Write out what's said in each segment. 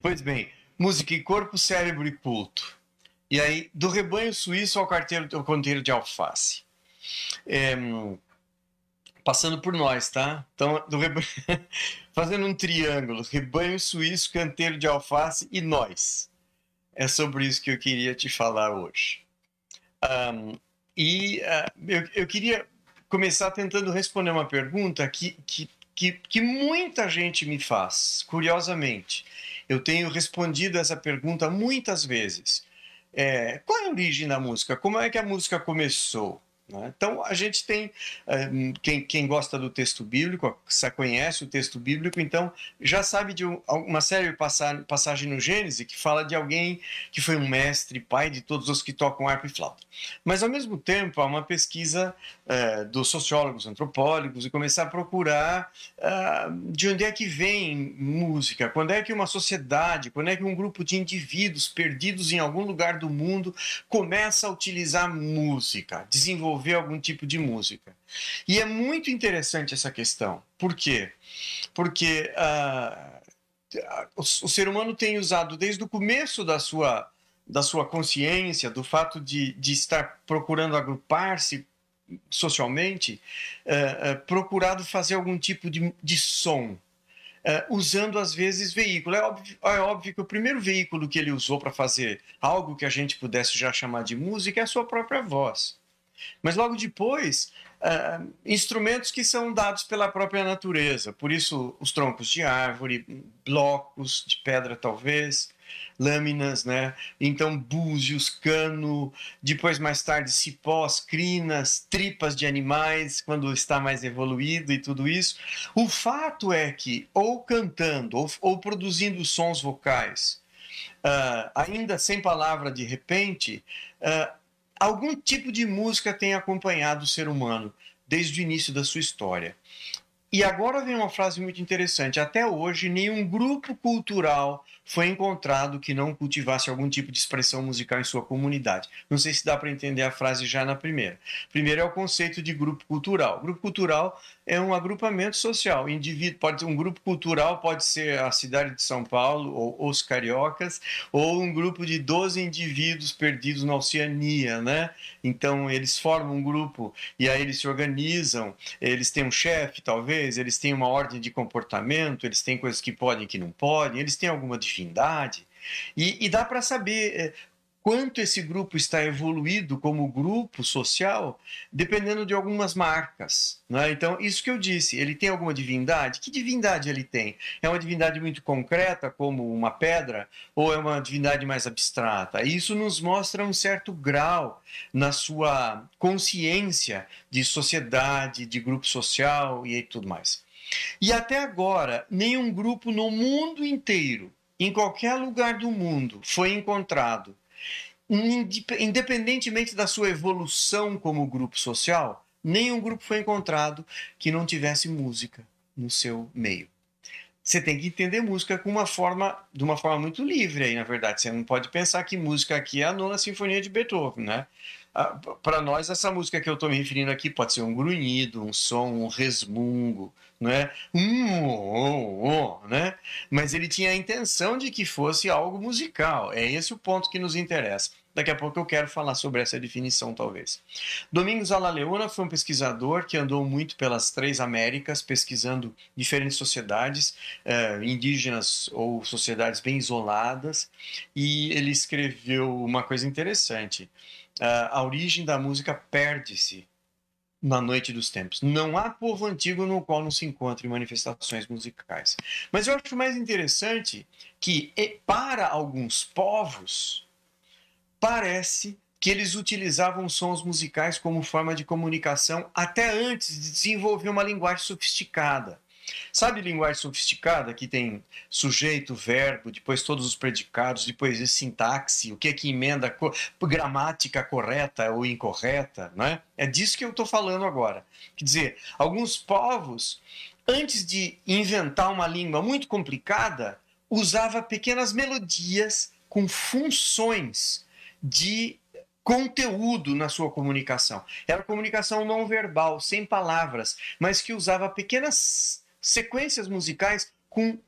Pois bem, música e corpo, cérebro e culto. E aí, do rebanho suíço ao, carteiro, ao canteiro de alface. É, passando por nós, tá? Então, rebanho, fazendo um triângulo, rebanho suíço, canteiro de alface e nós. É sobre isso que eu queria te falar hoje. Um, e uh, eu, eu queria começar tentando responder uma pergunta que, que, que, que muita gente me faz, curiosamente. Eu tenho respondido essa pergunta muitas vezes. É, qual é a origem da música? Como é que a música começou? Né? Então, a gente tem, eh, quem, quem, gosta do texto bíblico, conhece o texto bíblico, então já sabe de uma série passagem no Gênesis que fala de alguém que foi um mestre, pai de todos os que tocam harpa e flauta. Mas, ao mesmo tempo, há uma pesquisa uh, dos sociólogos, antropólogos, e começar a procurar uh, de onde é que vem música, quando é que uma sociedade, quando é que um grupo de indivíduos perdidos em algum lugar do mundo começa a utilizar música, desenvolver ouvir algum tipo de música. E é muito interessante essa questão. Por quê? Porque uh, o, o, ser humano tem usado desde o começo da sua, da sua consciência, do fato de, de estar procurando agrupar-se socialmente, uh, uh, procurado fazer algum tipo de, de som. Uh, usando às vezes veículo. É óbvio, é óbvio, que o primeiro veículo que ele usou para fazer algo que a gente pudesse já chamar de música é a sua própria voz. Mas logo depois, uh, instrumentos que são dados pela própria natureza, por isso os troncos de árvore, blocos de pedra talvez, lâminas, né? Então búzios, cano, depois mais tarde cipós, crinas, tripas de animais quando está mais evoluído e tudo isso. O fato é que ou cantando ou, ou produzindo sons vocais, uh, ainda sem palavra de repente, uh, algum tipo de música tem acompanhado o ser humano desde o início da sua história. E agora vem uma frase muito interessante. Até hoje, nenhum grupo cultural foi encontrado que não cultivasse algum tipo de expressão musical em sua comunidade. Não sei se dá para entender a frase já na primeira. Primeiro é o conceito de grupo cultural. Grupo cultural é um agrupamento social. Indivíduo pode um grupo cultural pode ser a cidade de São Paulo ou os cariocas ou um grupo de 12 indivíduos perdidos na Oceania, né? Então eles formam um grupo e aí eles se organizam, eles têm um chefe, talvez, eles têm uma ordem de comportamento, eles têm coisas que podem e que não podem, eles têm alguma divindade. E, e dá para saber eh, quanto esse grupo está evoluído como grupo social, dependendo de algumas marcas. Né? Então, isso que eu disse, ele tem alguma divindade? Que divindade ele tem? É uma divindade muito concreta, como uma pedra, ou é uma divindade mais abstrata? Isso nos mostra um certo grau na sua consciência de sociedade, de grupo social e tudo mais. E até agora, nenhum grupo no mundo inteiro, em qualquer lugar do mundo, foi encontrado independentemente da sua evolução como grupo social, nenhum grupo foi encontrado que não tivesse música no seu meio. Você tem que entender música com uma forma, de uma forma muito livre aí, na verdade. Você não pode pensar que música aqui é a nona sinfonia de Beethoven, né? Ah, Para nós, essa música que eu estou me referindo aqui pode ser um grunhido, um som, um resmungo, né? Um, um, um, né? Mas ele tinha a intenção de que fosse algo musical. É esse o ponto que nos interessa. Daqui a pouco eu quero falar sobre essa definição, talvez. Domingos Alaleona foi um pesquisador que andou muito pelas três Américas, pesquisando diferentes sociedades, eh, indígenas ou sociedades bem isoladas, e ele escreveu uma coisa interessante. Uh, a origem da música perde-se na noite dos tempos. Não há povo antigo no qual não se encontrem manifestações musicais. Mas eu acho mais interessante que, para alguns povos, parece que eles utilizavam sons musicais como forma de comunicação até antes de desenvolver uma linguagem sofisticada. Sabe linguagem sofisticada que tem sujeito, verbo, depois todos os predicados, depois sintaxe, o que é que emenda, gramática correta ou incorreta, não é? É disso que eu estou falando agora. Quer dizer, alguns povos, antes de inventar uma língua muito complicada, usava pequenas melodias com funções de conteúdo na sua comunicação. Era comunicação não verbal, sem palavras, mas que usava pequenas sequências musicais com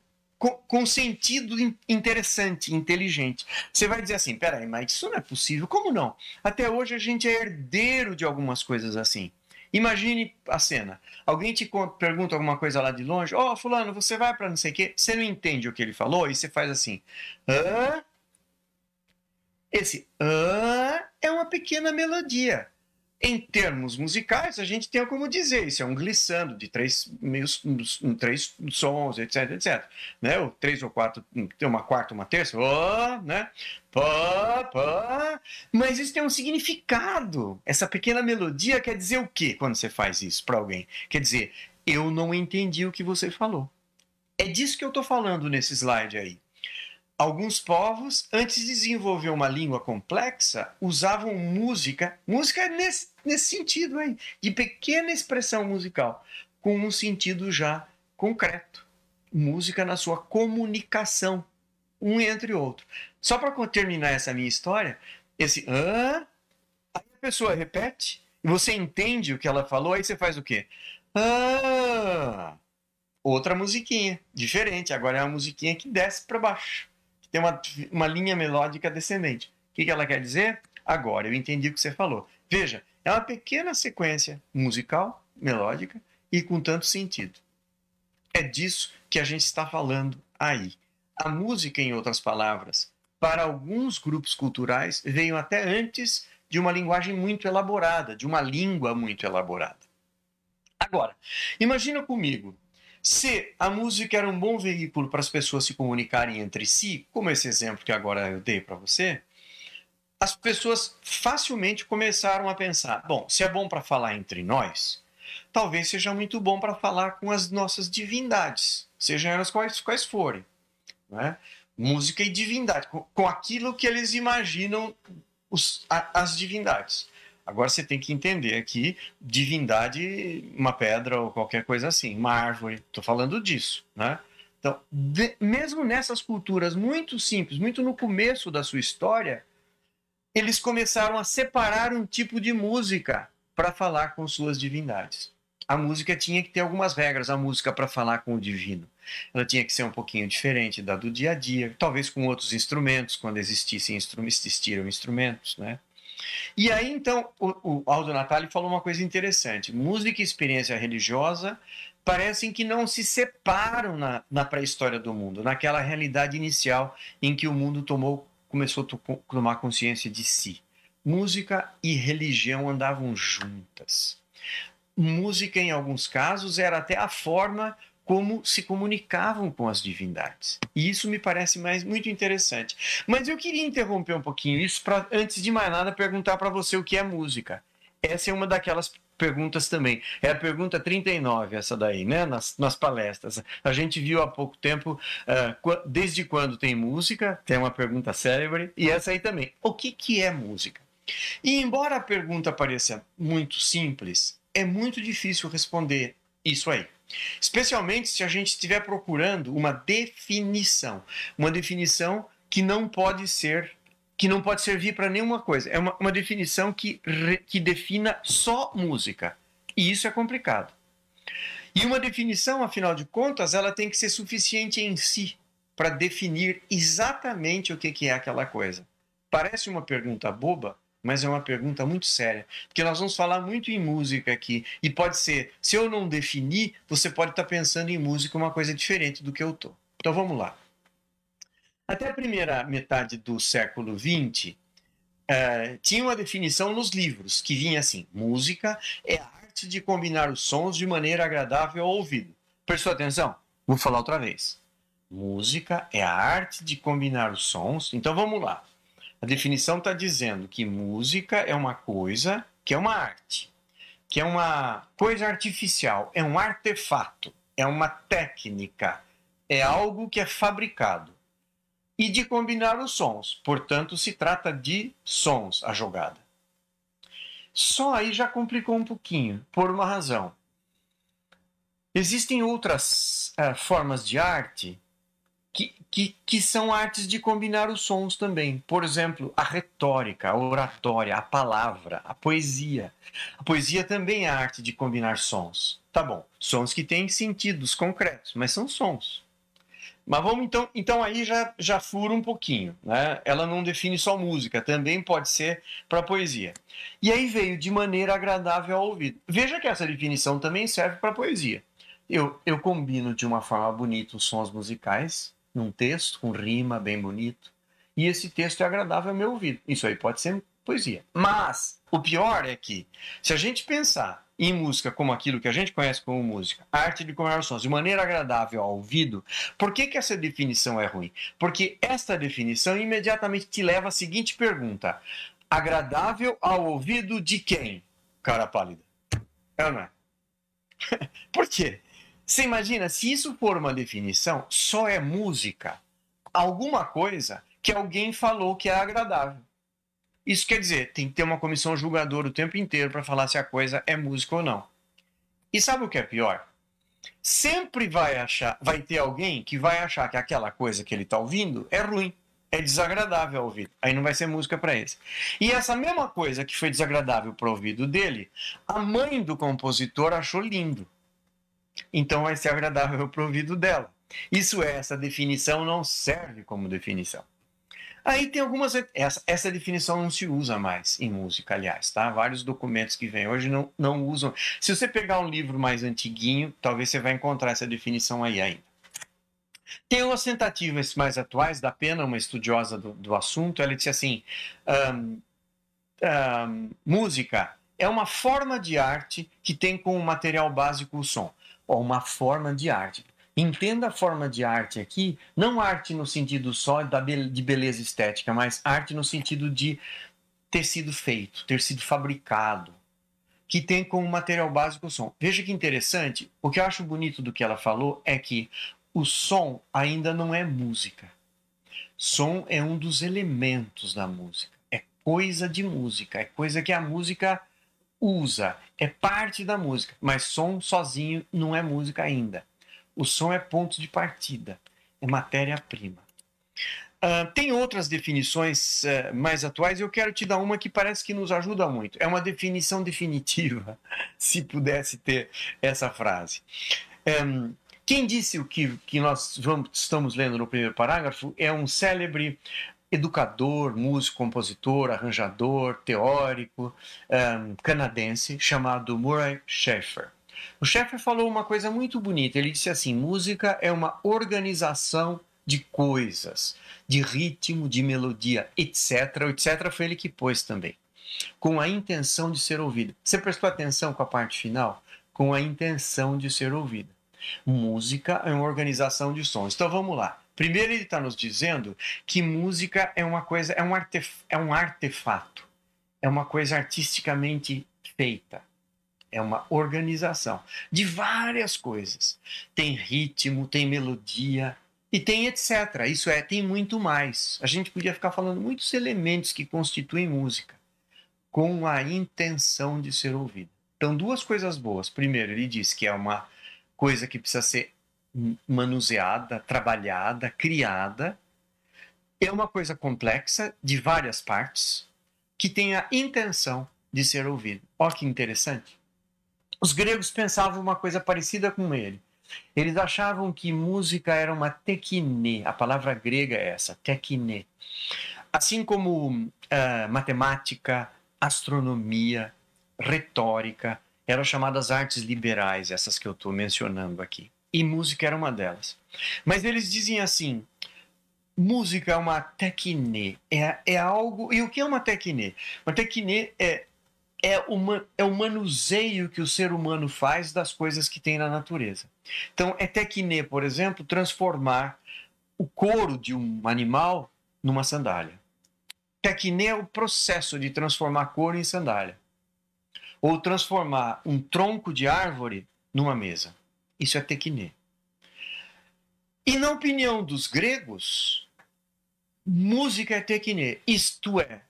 com, com sentido interessante, inteligente. Você vai dizer assim: peraí, mas isso não é possível. Como não? Até hoje a gente é herdeiro de algumas coisas assim. Imagine a cena. Alguém te pergunta alguma coisa lá de longe. Ó, oh, fulano, você vai para não sei o quê. Você não entende o que ele falou e você faz assim. Hã? Esse hã é uma pequena melodia. Em termos musicais, a gente tem como dizer, isso é um glissando de três, meios, três sons, etc, etc. Né? O três ou quatro, tem uma quarta, uma terça, né? Pá, pá. Mas isso tem um significado. Essa pequena melodia quer dizer o quê quando você faz isso para alguém? Quer dizer, eu não entendi o que você falou. É disso que eu estou falando nesse slide aí. Alguns povos, antes de desenvolver uma língua complexa, usavam música, música nesse, nesse sentido aí, de pequena expressão musical, com um sentido já concreto. Música na sua comunicação, um entre outro. Só para terminar essa minha história, esse ah, aí a pessoa repete, e você entende o que ela falou, aí você faz o quê? Ah, outra musiquinha, diferente. Agora é uma musiquinha que desce para baixo tem uma, uma linha melódica descendente. O que, que ela quer dizer? Agora, eu entendi o que você falou. Veja, é uma pequena sequência musical, melódica e com tanto sentido. É disso que a gente está falando aí. A música, em outras palavras, para alguns grupos culturais, veio até antes de uma linguagem muito elaborada, de uma língua muito elaborada. Agora, imagina comigo se a música era um bom veículo para as pessoas se comunicarem entre si, como esse exemplo que agora eu dei para você, as pessoas facilmente começaram a pensar: bom, se é bom para falar entre nós, talvez seja muito bom para falar com as nossas divindades, sejam elas quais, quais forem. Né? Música e divindade, com, com aquilo que eles imaginam os, a, as divindades. Agora você tem que entender que divindade, uma pedra ou qualquer coisa assim, uma árvore, estou falando disso, né? Então, de, mesmo nessas culturas muito simples, muito no começo da sua história, eles começaram a separar um tipo de música para falar com suas divindades. A música tinha que ter algumas regras, a música para falar com o divino. Ela tinha que ser um pouquinho diferente da do dia a dia, talvez com outros instrumentos, quando existissem existiram instrumentos, né? E aí, então, o, o Aldo Natali falou uma coisa interessante. Música e experiência religiosa parecem que não se separam na, na pré-história do mundo, naquela realidade inicial em que o mundo tomou, começou a tomar consciência de si. Música e religião andavam juntas. Música, em alguns casos, era até a forma como se comunicavam com as divindades. E isso me parece mais muito interessante. Mas eu queria interromper um pouquinho isso para, antes de mais nada, perguntar para você o que é música. Essa é uma daquelas perguntas também. É a pergunta 39, essa daí, né? Nas, nas palestras. A gente viu há pouco tempo, uh, desde quando tem música, tem uma pergunta célebre, e essa aí também. O que, que é música? E embora a pergunta pareça muito simples, é muito difícil responder isso aí. Especialmente se a gente estiver procurando uma definição, uma definição que não pode ser que não pode servir para nenhuma coisa. É uma, uma definição que, que defina só música. E isso é complicado. E uma definição, afinal de contas, ela tem que ser suficiente em si para definir exatamente o que, que é aquela coisa. Parece uma pergunta boba, mas é uma pergunta muito séria, porque nós vamos falar muito em música aqui, e pode ser, se eu não definir, você pode estar pensando em música uma coisa diferente do que eu estou. Então vamos lá. Até a primeira metade do século XX, uh, eh, tinha uma definição nos livros que vinha assim: música é a arte de combinar os sons de maneira agradável ao ouvido. Prestou atenção? Vou falar outra vez. Música é a arte de combinar os sons. Então vamos lá. A definição está dizendo que música é uma coisa que é uma arte, que é uma coisa artificial, é um artefato, é uma técnica, é algo que é fabricado. E de combinar os sons, portanto, se trata de sons a jogada. Só aí já complicou um pouquinho, por uma razão. Existem outras uh, formas de arte que, que, são artes de combinar os sons também. Por exemplo, a retórica, a oratória, a palavra, a poesia. A poesia também é a arte de combinar sons. Tá bom, sons que têm sentidos concretos, mas são sons. Mas vamos então, então aí já, já fura um pouquinho, né? Ela não define só música, também pode ser para poesia. E aí veio de maneira agradável ao ouvido. Veja que essa definição também serve para poesia. Eu, eu combino de uma forma bonita os sons musicais num texto com rima bem bonito e esse texto é agradável ao meu ouvido. Isso aí pode ser poesia. Mas o pior é que se a gente pensar em música como aquilo que a gente conhece como música, arte de combinar sons de maneira agradável ao ouvido, por que, que essa definição é ruim? Porque esta definição imediatamente te leva à seguinte pergunta: agradável ao ouvido de quem? Cara pálida. É ou não é? por quê? Você imagina, se isso for uma definição, só é música, alguma coisa que alguém falou que é agradável. Isso quer dizer, tem que ter uma comissão julgadora o tempo inteiro para falar se a coisa é música ou não. E sabe o que é pior? Sempre vai achar, vai ter alguém que vai achar que aquela coisa que ele está ouvindo é ruim, é desagradável ao ouvido. Aí não vai ser música para esse. E essa mesma coisa que foi desagradável para o ouvido dele, a mãe do compositor achou lindo. Então vai ser agradável para o ouvido dela. Isso é, essa definição não serve como definição. Aí tem algumas. Essa, essa definição não se usa mais em música, aliás, tá? Vários documentos que vêm hoje não, não usam. Se você pegar um livro mais antiguinho, talvez você vai encontrar essa definição aí ainda. Tem umas tentativas mais atuais da Pena, uma estudiosa do, do assunto, ela disse assim: um, um, música é uma forma de arte que tem como material básico o som. Ou uma forma de arte. Entenda a forma de arte aqui, não arte no sentido só da de beleza estética, mas arte no sentido de ter sido feito, ter sido fabricado, que tem como material básico o som. Veja que interessante, o que eu acho bonito do que ela falou é que o som ainda não é música. Som é um dos elementos da música, é coisa de música, é coisa que a música usa, é parte da música, mas som sozinho não é música ainda. O som é ponto de partida, é matéria-prima. Uh, tem outras definições uh, mais atuais, eu quero te dar uma que parece que nos ajuda muito. É uma definição definitiva, se pudesse ter essa frase. Um, quem disse o que, que nós vamos, estamos lendo no primeiro parágrafo é um célebre educador, músico, compositor, arranjador, teórico um, canadense chamado Murray Schaeffer. O Schaeffer falou uma coisa muito bonita. Ele disse assim: música é uma organização de coisas, de ritmo, de melodia, etc. etc. Foi ele que pôs também, com a intenção de ser ouvido. Você prestou atenção com a parte final? Com a intenção de ser ouvida. Música é uma organização de sons. Então vamos lá. Primeiro ele está nos dizendo que música é uma coisa, é um, artef é um artefato, é uma coisa artisticamente feita é uma organização de várias coisas. Tem ritmo, tem melodia e tem etc. Isso é, tem muito mais. A gente podia ficar falando muitos elementos que constituem música com a intenção de ser ouvida. Então, duas coisas boas. Primeiro, ele diz que é uma coisa que precisa ser manuseada, trabalhada, criada. É uma coisa complexa, de várias partes, que tem a intenção de ser ouvida. Olha que interessante. Os gregos pensavam uma coisa parecida com ele. Eles achavam que música era uma tekine, a palavra grega é essa, tekine. Assim como uh, matemática, astronomia, retórica, eram chamadas artes liberais, essas que eu estou mencionando aqui. E música era uma delas. Mas eles dizem assim: música é uma tekine, é, é algo. E o que é uma tekine? Uma tekine é é, uma, é o manuseio que o ser humano faz das coisas que tem na natureza. Então, é tecne, por exemplo, transformar o couro de um animal numa sandália. Tecne é o processo de transformar couro em sandália. Ou transformar um tronco de árvore numa mesa. Isso é tecne. E na opinião dos gregos, música é tecne, isto é,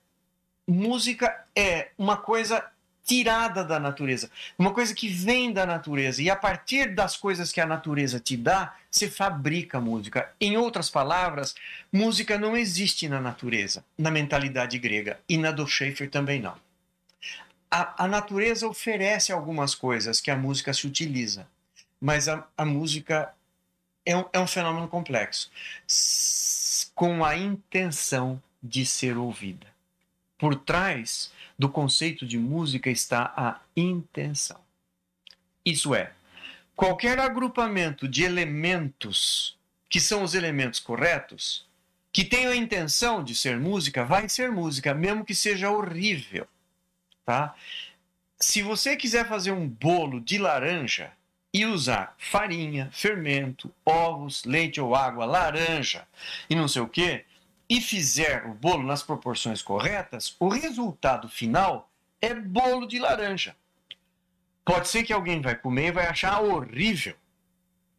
música é uma coisa tirada da natureza, uma coisa que vem da natureza. E a partir das coisas que a natureza te dá, se fabrica música. Em outras palavras, música não existe na natureza, na mentalidade grega, e na do Schaeffer também não. A, a natureza oferece algumas coisas que a música se utiliza, mas a, a música é um, é um fenômeno complexo, com a intenção de ser ouvida. Por trás do conceito de música está a intenção. Isso é, qualquer agrupamento de elementos que são os elementos corretos, que tenham a intenção de ser música, vai ser música, mesmo que seja horrível, tá? Se você quiser fazer um bolo de laranja e usar farinha, fermento, ovos, leite ou água, laranja e não sei o que, e fizer o bolo nas proporções corretas, o resultado final é bolo de laranja. Pode ser que alguém vai comer e vai achar horrível,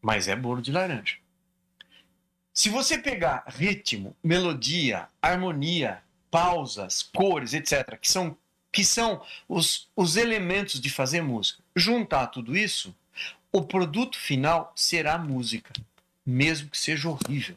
mas é bolo de laranja. Se você pegar ritmo, melodia, harmonia, pausas, cores, etc., que são, que são os, os elementos de fazer música, juntar tudo isso, o produto final será música, mesmo que seja horrível.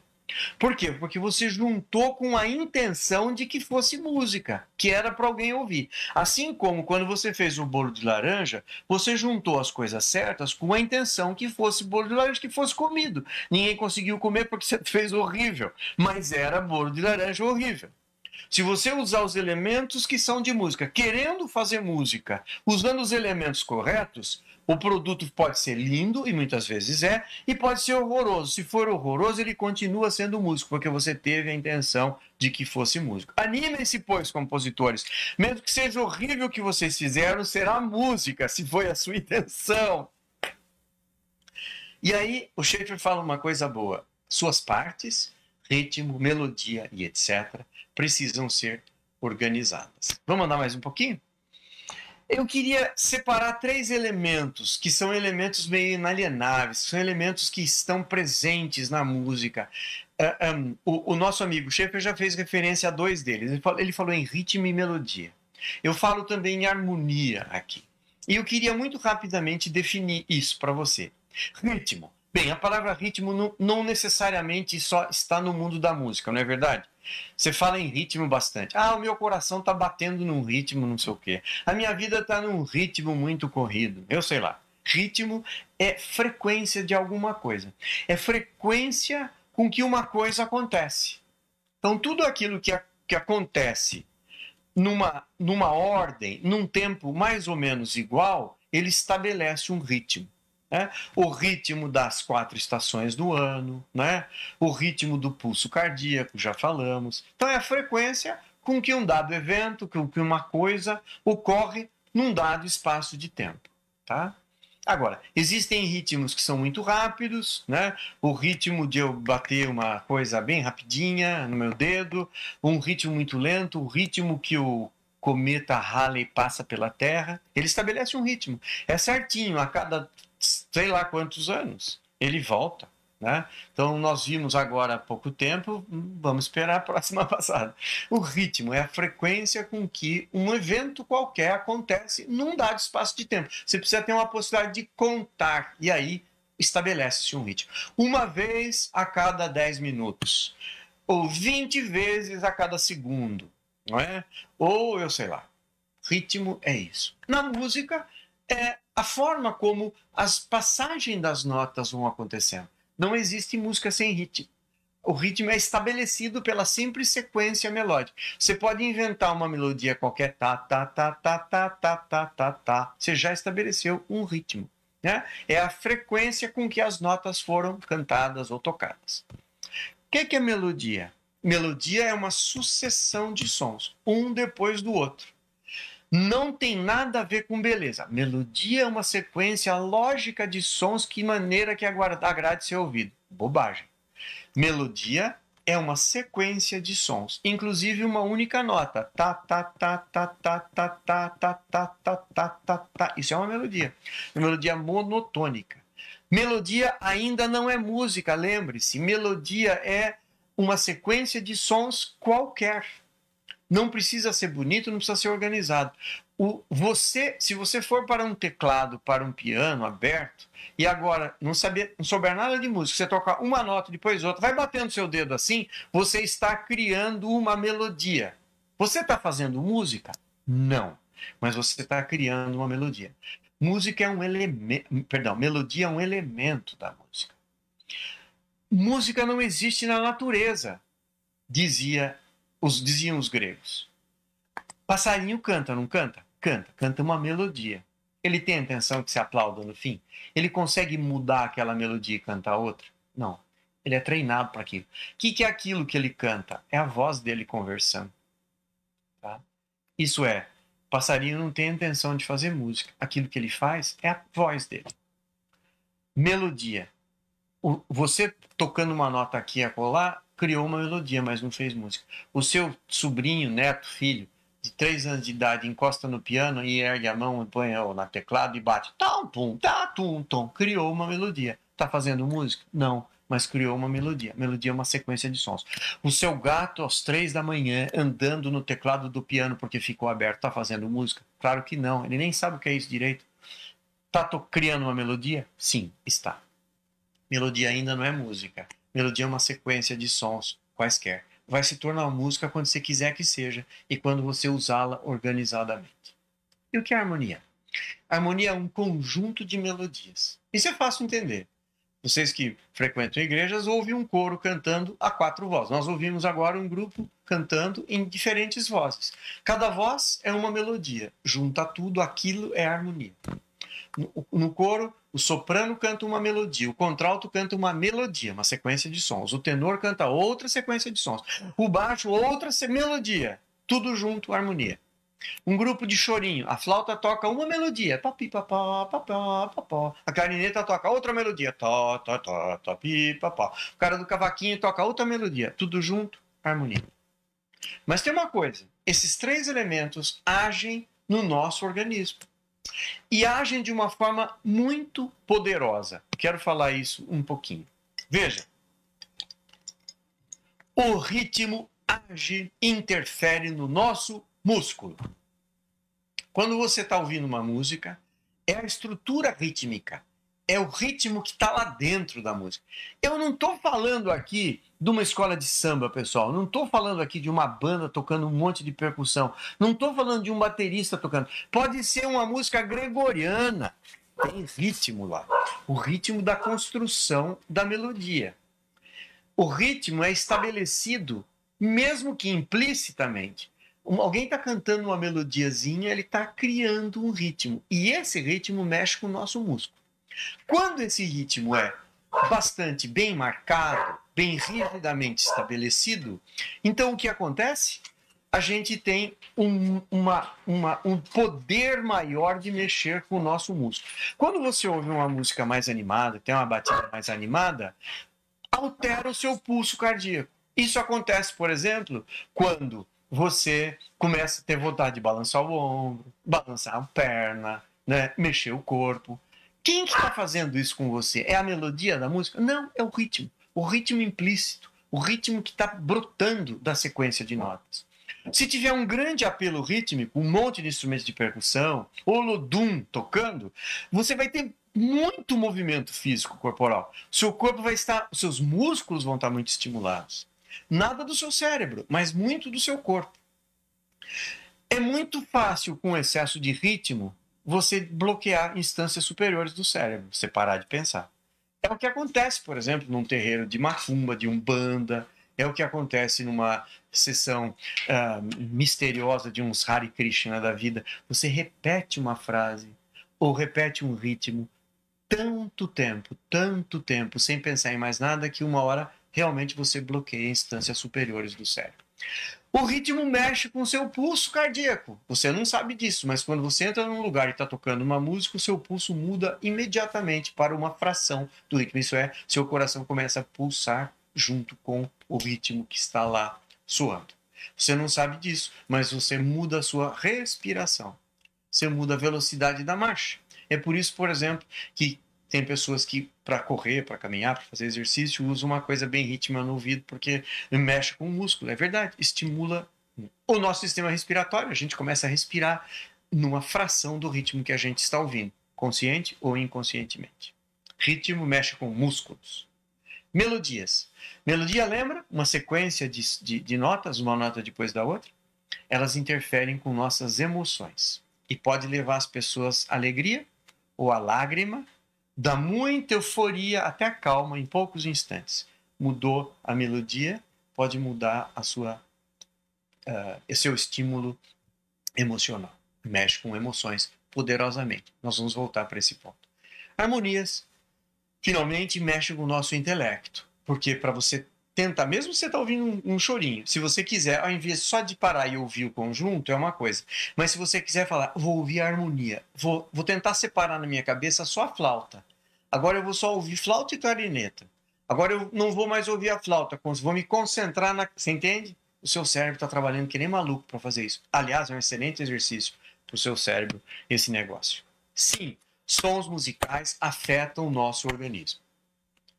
Por quê? Porque você juntou com a intenção de que fosse música, que era para alguém ouvir. Assim como quando você fez o bolo de laranja, você juntou as coisas certas com a intenção que fosse bolo de laranja, que fosse comido. Ninguém conseguiu comer porque você fez horrível, mas era bolo de laranja horrível. Se você usar os elementos que são de música, querendo fazer música, usando os elementos corretos, o produto pode ser lindo, e muitas vezes é, e pode ser horroroso. Se for horroroso, ele continua sendo músico, porque você teve a intenção de que fosse músico. Animem-se, pois, compositores. Mesmo que seja horrível o que vocês fizeram, será música, se foi a sua intenção. E aí, o Schaefer fala uma coisa boa. Suas partes, ritmo, melodia e etc., precisam ser organizadas. Vamos andar mais um pouquinho? Eu queria separar três elementos que são elementos meio inalienáveis, são elementos que estão presentes na música. Uh, ah, um, o, o, nosso amigo Schaeffer já fez referência a dois deles. Ele falou, ele falou em ritmo e melodia. Eu falo também em harmonia aqui. E eu queria muito rapidamente definir isso para você. Ritmo. Bem, a palavra ritmo não, não necessariamente só está no mundo da música, não é verdade? Você fala em ritmo bastante. Ah, o meu coração está batendo num ritmo, não sei o quê. A minha vida está num ritmo muito corrido. Eu sei lá. Ritmo é frequência de alguma coisa. É frequência com que uma coisa acontece. Então, tudo aquilo que, a, que acontece numa, numa ordem, num tempo mais ou menos igual, ele estabelece um ritmo. Né? O ritmo das quatro estações do ano, né? o ritmo do pulso cardíaco, já falamos. Então, é a frequência com que um dado evento, com que uma coisa ocorre num dado espaço de tempo. Tá? Agora, existem ritmos que são muito rápidos, né? O ritmo de eu bater uma coisa bem rapidinha no meu dedo, um ritmo muito lento, o ritmo que o cometa Halley passa pela Terra, ele estabelece um ritmo. É certinho, a cada sei lá quantos anos, ele volta. Né? Então, nós vimos agora há pouco tempo, vamos esperar a próxima passada. O ritmo é a frequência com que um evento qualquer acontece num dado espaço de tempo. Você precisa ter uma possibilidade de contar, e aí estabelece-se um ritmo. Uma vez a cada 10 minutos, ou 20 vezes a cada segundo, não é? Ou eu sei lá. Ritmo é isso. Na música, é a forma como as passagens das notas vão acontecendo. Não existe música sem ritmo. O ritmo é estabelecido pela simples sequência melódica. Você pode inventar uma melodia qualquer, tá, tá, tá, tá, tá, tá, tá, tá, tá. Você já estabeleceu um ritmo. Né? É a frequência com que as notas foram cantadas ou tocadas. O que, que é melodia? Melodia é uma sucessão de sons, um depois do outro não tem nada a ver com beleza. Melodia é uma sequência lógica de sons que maneira que agrade ser ouvido. Bobagem. Melodia é uma sequência de sons, inclusive uma única nota. Tá, tá, tá, tá, tá, tá, tá, tá, tá, tá, tá, tá, tá. Isso é uma melodia. Uma melodia monotônica. Melodia ainda não é música, lembre-se. Melodia é uma sequência de sons qualquer. Não precisa ser bonito, não precisa ser organizado. O, você, se você for para um teclado, para um piano aberto, e agora não saber, não souber nada de música, você toca uma nota depois outra, vai batendo seu dedo assim, você está criando uma melodia. Você está fazendo música? Não, mas você está criando uma melodia. Música é um elemento, perdão, melodia é um elemento da música. música não existe na natureza, dizia os, diziam os gregos. Passarinho canta, não canta? Canta, canta uma melodia. Ele tem a intenção que se aplauda no fim? Ele consegue mudar aquela melodia e cantar outra? Não. Ele é treinado para aquilo. O que, que é aquilo que ele canta? É a voz dele conversando. Tá? Isso é, passarinho não tem a intenção de fazer música. Aquilo que ele faz é a voz dele. Melodia. O, você tocando uma nota aqui e acolá, criou uma melodia, mas não fez música. O seu sobrinho, neto, filho, de três anos de idade, encosta no piano e ergue a mão, põe na teclado e bate. Tom, tum, tá, tum. Criou uma melodia. Está fazendo música? Não mas criou uma melodia. Melodia é uma sequência de sons. O seu gato, às três da manhã, andando no teclado do piano porque ficou aberto, está fazendo música? Claro que não, ele nem sabe o que é isso direito. Está criando uma melodia? Sim, está. Melodia ainda não é música. Melodia é uma sequência de sons quaisquer. Vai se tornar música quando você quiser que seja e quando você usá-la organizadamente. E o que é harmonia? Harmonia é um conjunto de melodias. Isso é fácil entender. Vocês que frequentam igrejas ouvem um coro cantando a quatro vozes. Nós ouvimos agora um grupo cantando em diferentes vozes. Cada voz é uma melodia. Junta tudo, aquilo é harmonia. No, no coro, o soprano canta uma melodia, o contralto canta uma melodia, uma sequência de sons. O tenor canta outra sequência de sons. O baixo, outra melodia. Tudo junto, harmonia. Um grupo de chorinho. A flauta toca uma melodia. Papi. A clarineta toca outra melodia. Tó. O cara do cavaquinho toca outra melodia. Tudo junto, harmonia. Mas tem uma coisa. Esses três elementos agem no nosso organismo. E agem de uma forma muito poderosa. Quero falar isso um pouquinho. Veja. O ritmo age, interfere no nosso músculo. Quando você está ouvindo uma música, é a estrutura rítmica, é o ritmo que está lá dentro da música. Eu não estou falando aqui de uma escola de samba, pessoal. Não estou falando aqui de uma banda tocando um monte de percussão. Não estou falando de um baterista tocando. Pode ser uma música gregoriana. Tem ritmo lá. O ritmo da construção da melodia. O ritmo é estabelecido, mesmo que implicitamente, alguém está cantando uma melodiazinha, ele está criando um ritmo. E esse ritmo mexe com o nosso músculo. Quando esse ritmo é bastante bem marcado, bem rigidamente estabelecido, então o que acontece? A gente tem um, uma, uma, um poder maior de mexer com o nosso músculo. Quando você ouve uma música mais animada, tem uma batida mais animada, altera o seu pulso cardíaco. Isso acontece, por exemplo, quando você começa a ter vontade de balançar o ombro, balançar a perna, né? mexer o corpo. Quem que está fazendo isso com você? É a melodia da música? Não, é o ritmo. O ritmo implícito, o ritmo que está brotando da sequência de notas. Se tiver um grande apelo rítmico, um monte de instrumentos de percussão, olodum tocando, você vai ter muito movimento físico corporal. Seu corpo vai estar, seus músculos vão estar muito estimulados. Nada do seu cérebro, mas muito do seu corpo. É muito fácil, com excesso de ritmo, você bloquear instâncias superiores do cérebro, você parar de pensar. É o que acontece, por exemplo, num terreiro de macumba, de umbanda, é o que acontece numa sessão uh, misteriosa de uns Hare Krishna da vida. Você repete uma frase ou repete um ritmo tanto tempo, tanto tempo, sem pensar em mais nada, que uma hora realmente você bloqueia instâncias superiores do cérebro. O ritmo mexe com o seu pulso cardíaco. Você não sabe disso, mas quando você entra num lugar e está tocando uma música, o seu pulso muda imediatamente para uma fração do ritmo. Isso é, seu coração começa a pulsar junto com o ritmo que está lá suando. Você não sabe disso, mas você muda a sua respiração. Você muda a velocidade da marcha. É por isso, por exemplo, que tem pessoas que, para correr, para caminhar, para fazer exercício, usam uma coisa bem ritma no ouvido, porque mexe com o músculo. É verdade, estimula o nosso sistema respiratório. A gente começa a respirar numa fração do ritmo que a gente está ouvindo, consciente ou inconscientemente. Ritmo mexe com músculos. Melodias. Melodia lembra uma sequência de, de, de notas, uma nota depois da outra? Elas interferem com nossas emoções e pode levar as pessoas à alegria ou à lágrima dá muita euforia até calma em poucos instantes. mudou a melodia, pode mudar a sua, uh, seu estímulo emocional. Mexe com emoções poderosamente. Nós vamos voltar para esse ponto. Harmonias, finalmente, mexe com o nosso intelecto. Porque para você tentar, mesmo você tá ouvindo um, um, chorinho, se você quiser, ao invés só de parar e ouvir o conjunto, é uma coisa. Mas se você quiser falar, vou ouvir a harmonia, vou, vou tentar separar na minha cabeça só a flauta. Agora eu vou só ouvir flauta e clarineta. Agora eu não vou mais ouvir a flauta, vou me concentrar na. Você entende? O seu cérebro está trabalhando que nem maluco para fazer isso. Aliás, é um excelente exercício para o seu cérebro esse negócio. Sim, sons musicais afetam o nosso organismo.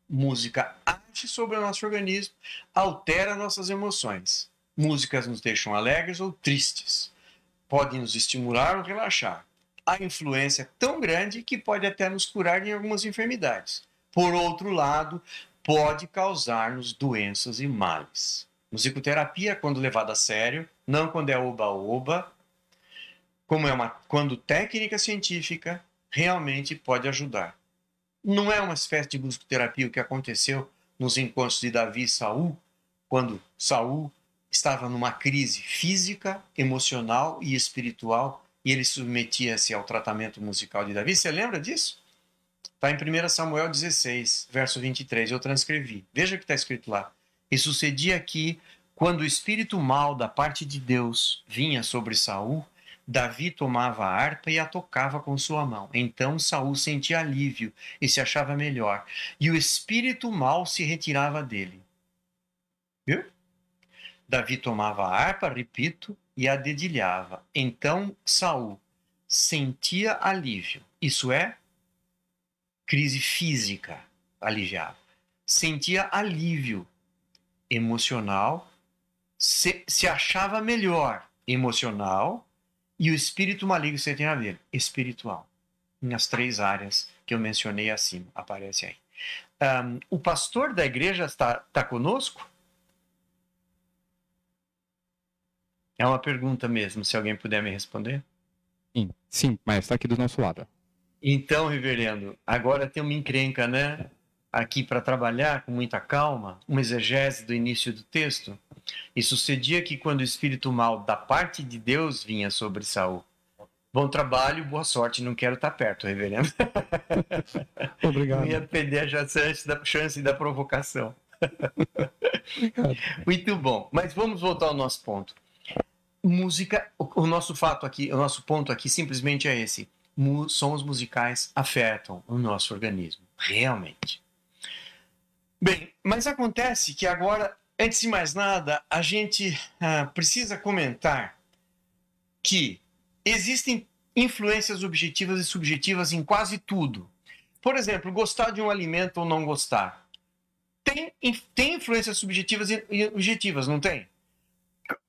Música age sobre o nosso organismo, altera nossas emoções. Músicas nos deixam alegres ou tristes. Podem nos estimular ou relaxar. A influência é tão grande que pode até nos curar de algumas enfermidades. Por outro lado, pode causar-nos doenças e males. Musicoterapia, quando levada a sério, não quando é oba-oba, como é uma, quando técnica científica, realmente pode ajudar. Não é uma espécie de musicoterapia o que aconteceu nos encontros de Davi e Saul, quando Saul estava numa crise física, emocional e espiritual e ele submetia-se ao tratamento musical de Davi. Você lembra disso? Está em 1 Samuel 16, verso 23. Eu transcrevi. Veja o que está escrito lá. E sucedia que, quando o espírito mal da parte de Deus vinha sobre Saul, Davi tomava a harpa e a tocava com sua mão. Então Saul sentia alívio e se achava melhor, e o espírito mal se retirava dele. Viu? Davi tomava a harpa, repito, e a dedilhava. Então Saul sentia alívio. Isso é crise física, aliviava. Sentia alívio emocional, se, se achava melhor emocional e o espírito maligno você tem a ver? Espiritual. Nas três áreas que eu mencionei acima, aparece aí. Um, o pastor da igreja está, está conosco? É uma pergunta mesmo, se alguém puder me responder. Sim, sim, mas está aqui do nosso lado. Então, reverendo, agora tem uma encrenca, né? Aqui para trabalhar com muita calma, uma exegese do início do texto. E sucedia que quando o espírito mal da parte de Deus vinha sobre Saul, bom trabalho, boa sorte, não quero estar perto, reverendo. Obrigado. Não ia perder a chance da, chance da provocação. Muito bom. Mas vamos voltar ao nosso ponto. Música, o, o nosso fato aqui, o nosso ponto aqui simplesmente é esse. sons musicais afetam o nosso organismo, realmente. Bem, mas acontece que agora Antes de mais nada, a gente ah, precisa comentar que existem influências objetivas e subjetivas em quase tudo. Por exemplo, gostar de um alimento ou não gostar. Tem, tem influências subjetivas e objetivas, não tem?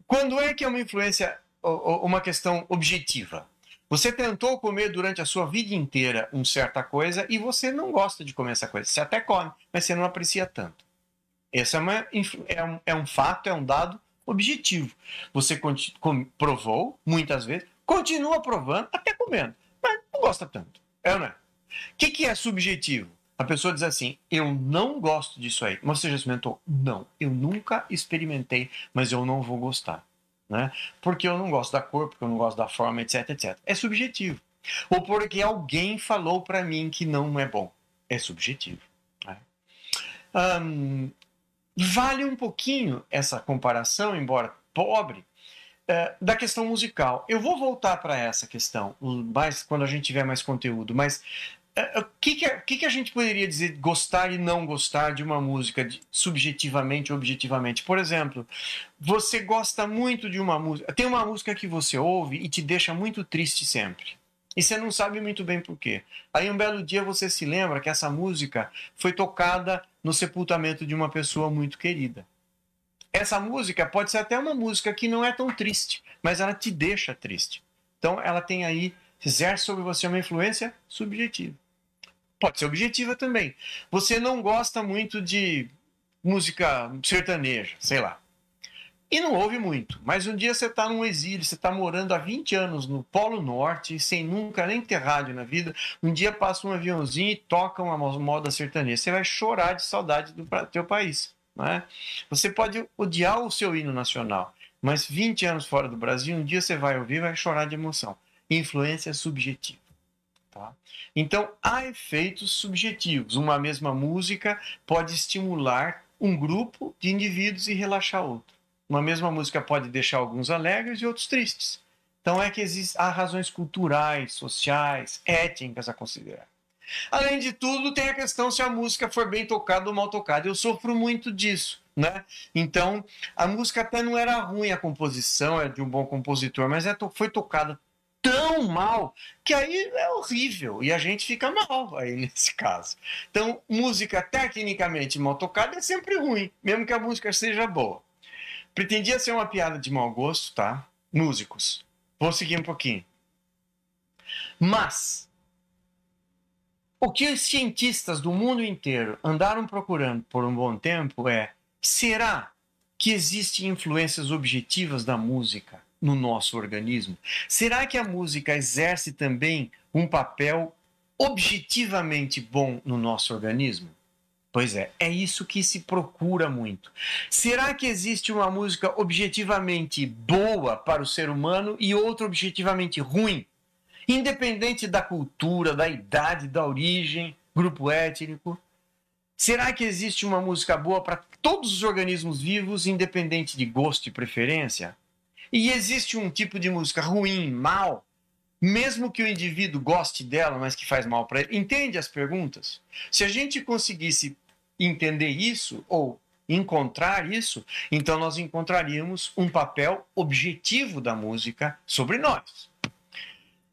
Quando é que é uma influência, uma questão objetiva? Você tentou comer durante a sua vida inteira uma certa coisa e você não gosta de comer essa coisa. Você até come, mas você não aprecia tanto. Esse é, uma, é, um, é um fato, é um dado objetivo. Você provou muitas vezes, continua provando, até comendo, mas não gosta tanto. É ou não é? O que, que é subjetivo? A pessoa diz assim: Eu não gosto disso aí. Mas você já experimentou? Não, eu nunca experimentei, mas eu não vou gostar. Né? Porque eu não gosto da cor, porque eu não gosto da forma, etc, etc. É subjetivo. Ou porque alguém falou para mim que não é bom. É subjetivo. Né? Vale um pouquinho essa comparação, embora pobre, é, da questão musical. Eu vou voltar para essa questão mais quando a gente tiver mais conteúdo, mas é, o que, que, que, que, a gente poderia dizer gostar e não gostar de uma música de, subjetivamente ou objetivamente? Por exemplo, você gosta muito de uma música, tem uma música que você ouve e te deixa muito triste sempre. E você não sabe muito bem por quê. Aí um belo dia você se lembra que essa música foi tocada no sepultamento de uma pessoa muito querida. Essa música pode ser até uma música que não é tão triste, mas ela te deixa triste. Então ela tem aí, exerce sobre você uma influência subjetiva. Pode ser objetiva também. Você não gosta muito de música sertaneja, sei lá. E não ouve muito, mas um dia você está num exílio, você está morando há 20 anos no Polo Norte, sem nunca nem ter rádio na vida. Um dia passa um aviãozinho e toca uma moda sertaneja. Você vai chorar de saudade do teu país. Não é? Você pode odiar o seu hino nacional, mas 20 anos fora do Brasil, um dia você vai ouvir e vai chorar de emoção. Influência subjetiva. Tá? Então, há efeitos subjetivos. Uma mesma música pode estimular um grupo de indivíduos e relaxar outro. Uma mesma música pode deixar alguns alegres e outros tristes. Então, é que existe, há razões culturais, sociais, étnicas a considerar. Além de tudo, tem a questão se a música for bem tocada ou mal tocada. Eu sofro muito disso. Né? Então, a música até não era ruim, a composição é de um bom compositor, mas é, foi tocada tão mal que aí é horrível e a gente fica mal aí nesse caso. Então, música tecnicamente mal tocada é sempre ruim, mesmo que a música seja boa. Pretendia ser uma piada de mau gosto, tá? Músicos. Vou seguir um pouquinho. Mas o que os cientistas do mundo inteiro andaram procurando por um bom tempo é: será que existem influências objetivas da música no nosso organismo? Será que a música exerce também um papel objetivamente bom no nosso organismo? Pois é, é isso que se procura muito. Será que existe uma música objetivamente boa para o ser humano e outra objetivamente ruim? Independente da cultura, da idade, da origem, grupo étnico? Será que existe uma música boa para todos os organismos vivos, independente de gosto e preferência? E existe um tipo de música ruim, mal, mesmo que o indivíduo goste dela, mas que faz mal para ele? Entende as perguntas? Se a gente conseguisse entender isso, ou encontrar isso, então nós encontraríamos um papel objetivo da música sobre nós.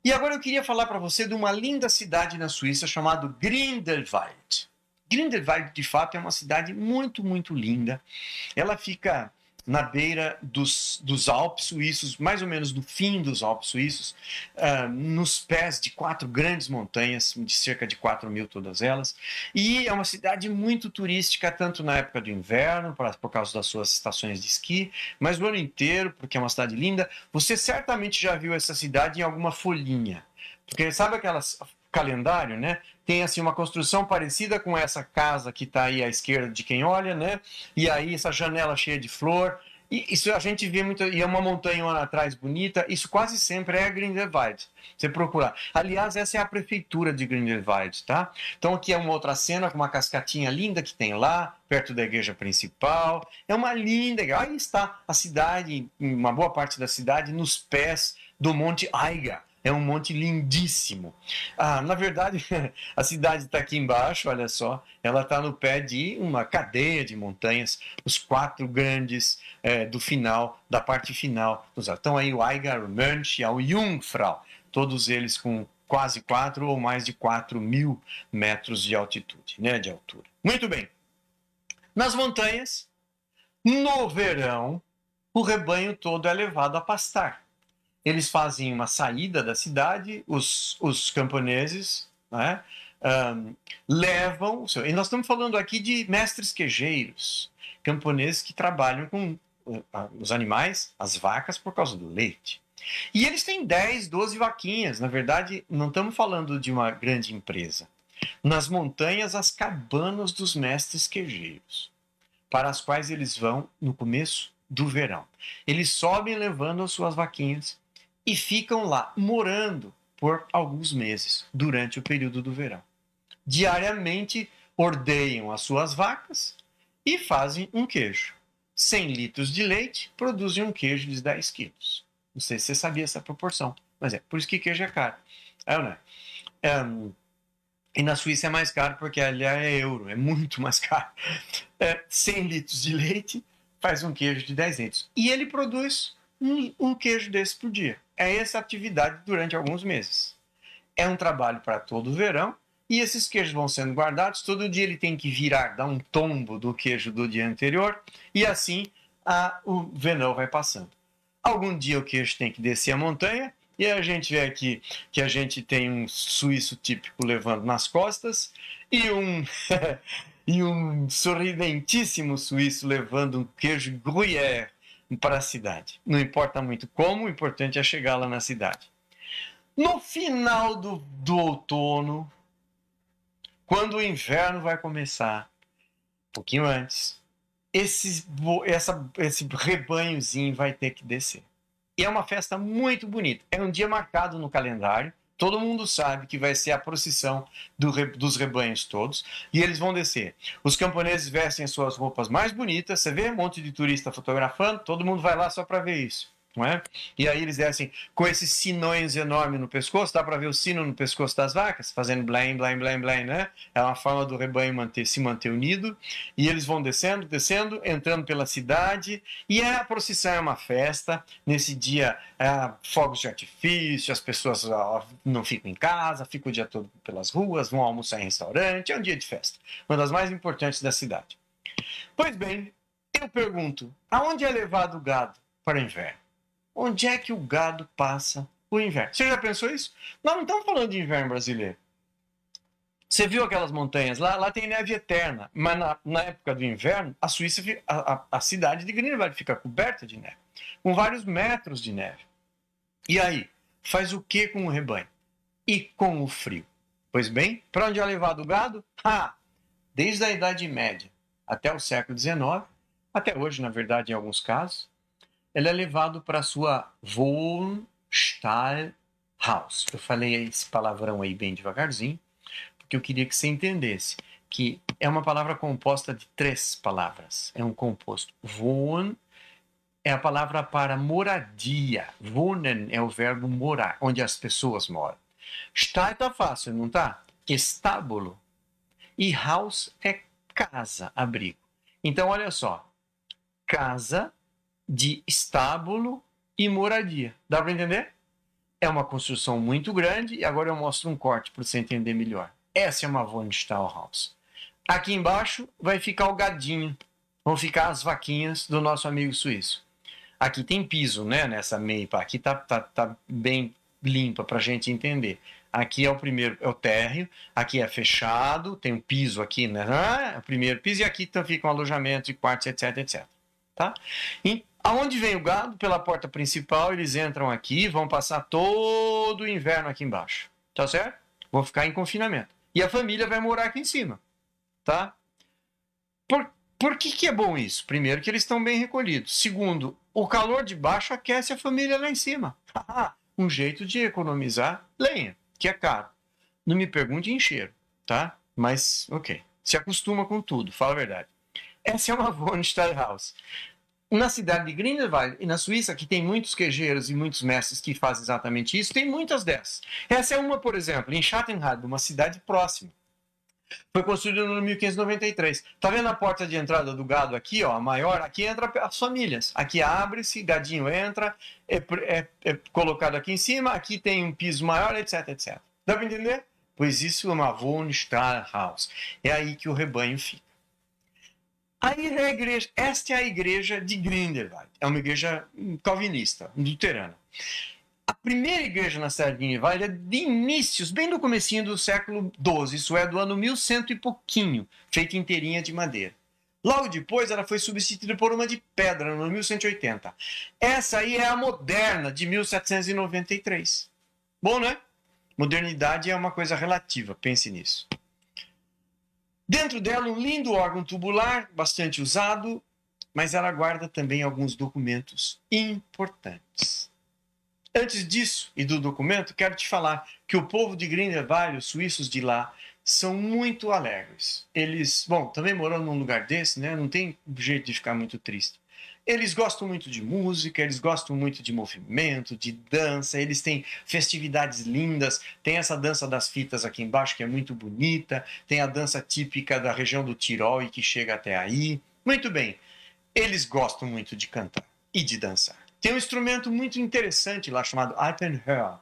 E agora eu queria falar para você de uma linda cidade na Suíça chamada Grindelwald. Grindelwald, de fato, é uma cidade muito, muito linda. Ela fica na beira dos, dos Alpes suíços, mais ou menos no fim dos Alpes suíços, uh, nos pés de quatro grandes montanhas, de cerca de 4 mil todas elas. E é uma cidade muito turística, tanto na época do inverno, por, por causa das suas estações de esqui, mas o ano inteiro, porque é uma cidade linda. Você certamente já viu essa cidade em alguma folhinha. Porque sabe aquelas calendário, né? Tem assim uma construção parecida com essa casa que está aí à esquerda de quem olha, né? E aí essa janela cheia de flor. E isso a gente vê muito, e é uma montanha atrás bonita, isso quase sempre é Grindelwald. Você procurar. Aliás, essa é a prefeitura de Grindelwald, tá? Então aqui é uma outra cena com uma cascatinha linda que tem lá, perto da igreja principal. É uma linda, aí está a cidade, uma boa parte da cidade nos pés do Monte Aiga é um monte lindíssimo. Ah, na verdade, a cidade está aqui embaixo, olha só. Ela está no pé de uma cadeia de montanhas, os quatro grandes é, do final, da parte final. Então aí o Eiger, o Mönch e o Jungfrau, todos eles com quase 4 ou mais de 4 mil metros de altitude, né, de altura. Muito bem. Nas montanhas, no verão, o rebanho todo é levado a pastar eles fazem uma saída da cidade, os, os camponeses né, um, levam. E nós estamos falando aqui de mestres quejeiros, camponeses que trabalham com uh, os animais, as vacas, por causa do leite. E eles têm 10, 12 vaquinhas. Na verdade, não estamos falando de uma grande empresa. Nas montanhas, as cabanas dos mestres quejeiros, para as quais eles vão no começo do verão. Eles sobem levando as suas vaquinhas e ficam lá morando por alguns meses durante o período do verão. Diariamente ordeiam as suas vacas e fazem um queijo. 100 litros de leite produzem um queijo de 10 quilos. Não sei se você sabia essa proporção, mas é por isso que queijo é caro. É, não é? E na Suíça é mais caro porque ali é euro, é muito mais caro. É, 100 litros de leite faz um queijo de 10 litros. E ele produz um, um queijo desse por dia é essa atividade durante alguns meses. É um trabalho para todo o verão e esses queijos vão sendo guardados. Todo dia ele tem que virar, dar um tombo do queijo do dia anterior e assim a, o venão vai passando. Algum dia o queijo tem que descer a montanha e a gente vê aqui que a gente tem um suíço típico levando nas costas e um e um sorridentíssimo suíço levando um queijo gruyère para a cidade. Não importa muito como, o importante é chegar lá na cidade. No final do, do outono, quando o inverno vai começar, um pouquinho antes, esse, essa, esse rebanhozinho vai ter que descer. E é uma festa muito bonita. É um dia marcado no calendário. Todo mundo sabe que vai ser a procissão do, dos rebanhos todos. E eles vão descer. Os camponeses vestem as suas roupas mais bonitas. Você vê um monte de turista fotografando. Todo mundo vai lá só para ver isso não é? E aí eles descem com esses sinões enormes no pescoço, dá para ver o sino no pescoço das vacas, fazendo blém, blém, blém, blém, né? É uma forma do rebanho manter, se manter unido. E eles vão descendo, descendo, entrando pela cidade. E a procissão é uma festa. Nesse dia, é, fogos de artifício, as pessoas ó, não ficam em casa, ficam o dia todo pelas ruas, vão almoçar em restaurante. É um dia de festa. Uma das mais importantes da cidade. Pois bem, eu pergunto, aonde é levado o gado para o inverno? Onde é que o gado passa o inverno? Você já pensou isso? Nós não estamos falando de inverno brasileiro. Você viu aquelas montanhas lá? Lá tem neve eterna. Mas na, na época do inverno, a Suíça, a, a, a cidade de Greenwald fica coberta de neve, com vários metros de neve. E aí, faz o que com o rebanho? E com o frio? Pois bem, para onde é levado o gado? Ah, desde a Idade Média até o século XIX, até hoje, na verdade, em alguns casos, ele é levado para sua Wohnstallhaus. Eu falei esse palavrão aí bem devagarzinho, porque eu queria que você entendesse que é uma palavra composta de três palavras. É um composto. Wohn é a palavra para moradia. Wohnen é o verbo morar, onde as pessoas moram. Stall tá fácil, não tá? Estábulo. E house é casa, abrigo. Então, olha só. Casa de estábulo e moradia. Dá para entender? É uma construção muito grande e agora eu mostro um corte para você entender melhor. Essa é uma von Stahlhaus. Aqui embaixo vai ficar o gadinho, vão ficar as vaquinhas do nosso amigo suíço. Aqui tem piso, né, nessa meipa. Aqui tá, tá, tá bem limpa para a gente entender. Aqui é o primeiro, é o térreo, aqui é fechado, tem um piso aqui, né? Ah, é o primeiro piso, e aqui então fica um alojamento de quartos, etc, etc. Tá? Aonde vem o gado? Pela porta principal, eles entram aqui, vão passar todo o inverno aqui embaixo. Tá certo? Vão ficar em confinamento. E a família vai morar aqui em cima. Tá? Por, por que, que é bom isso? Primeiro, que eles estão bem recolhidos. Segundo, o calor de baixo aquece a família lá em cima. um jeito de economizar lenha, que é caro. Não me pergunte em cheiro, tá? Mas, ok. Se acostuma com tudo, fala a verdade. Essa é uma von Steinhaus na cidade de Grindelwald e na Suíça, que tem muitos queijeiros e muitos mestres que fazem exatamente isso, tem muitas dessas. Essa é uma, por exemplo, em Schattenhard, uma cidade próxima. Foi construída no 1593. Tá vendo a porta de entrada do gado aqui, ó, a maior? Aqui entra as famílias. Aqui abre-se, gadinho entra, é, é, é, colocado aqui em cima, aqui tem um piso maior, etc, etc. Dá para entender? Pois isso é uma Wohnstallhaus. É aí que o rebanho fica. Aí é a igreja, esta é a igreja de Grindelwald. É uma igreja calvinista, luterana. A primeira igreja na cidade de Grindelwald é de inícios, bem no comecinho do século XII, isso é do ano 1100 e pouquinho, feita inteirinha de madeira. Logo depois ela foi substituída por uma de pedra, no ano 1180. Essa aí é a moderna, de 1793. Bom, né? Modernidade é uma coisa relativa, pense nisso. Dentro dela, um lindo órgão tubular, bastante usado, mas ela guarda também alguns documentos importantes. Antes disso e do documento, quero te falar que o povo de Grindelwald, os suíços de lá, são muito alegres. Eles, bom, também morando num lugar desse, né? Não tem jeito de ficar muito triste. Eles gostam muito de música, eles gostam muito de movimento, de dança, eles têm festividades lindas. Tem essa dança das fitas aqui embaixo que é muito bonita, tem a dança típica da região do Tirol e que chega até aí. Muito bem, eles gostam muito de cantar e de dançar. Tem um instrumento muito interessante lá chamado Alpenhörn.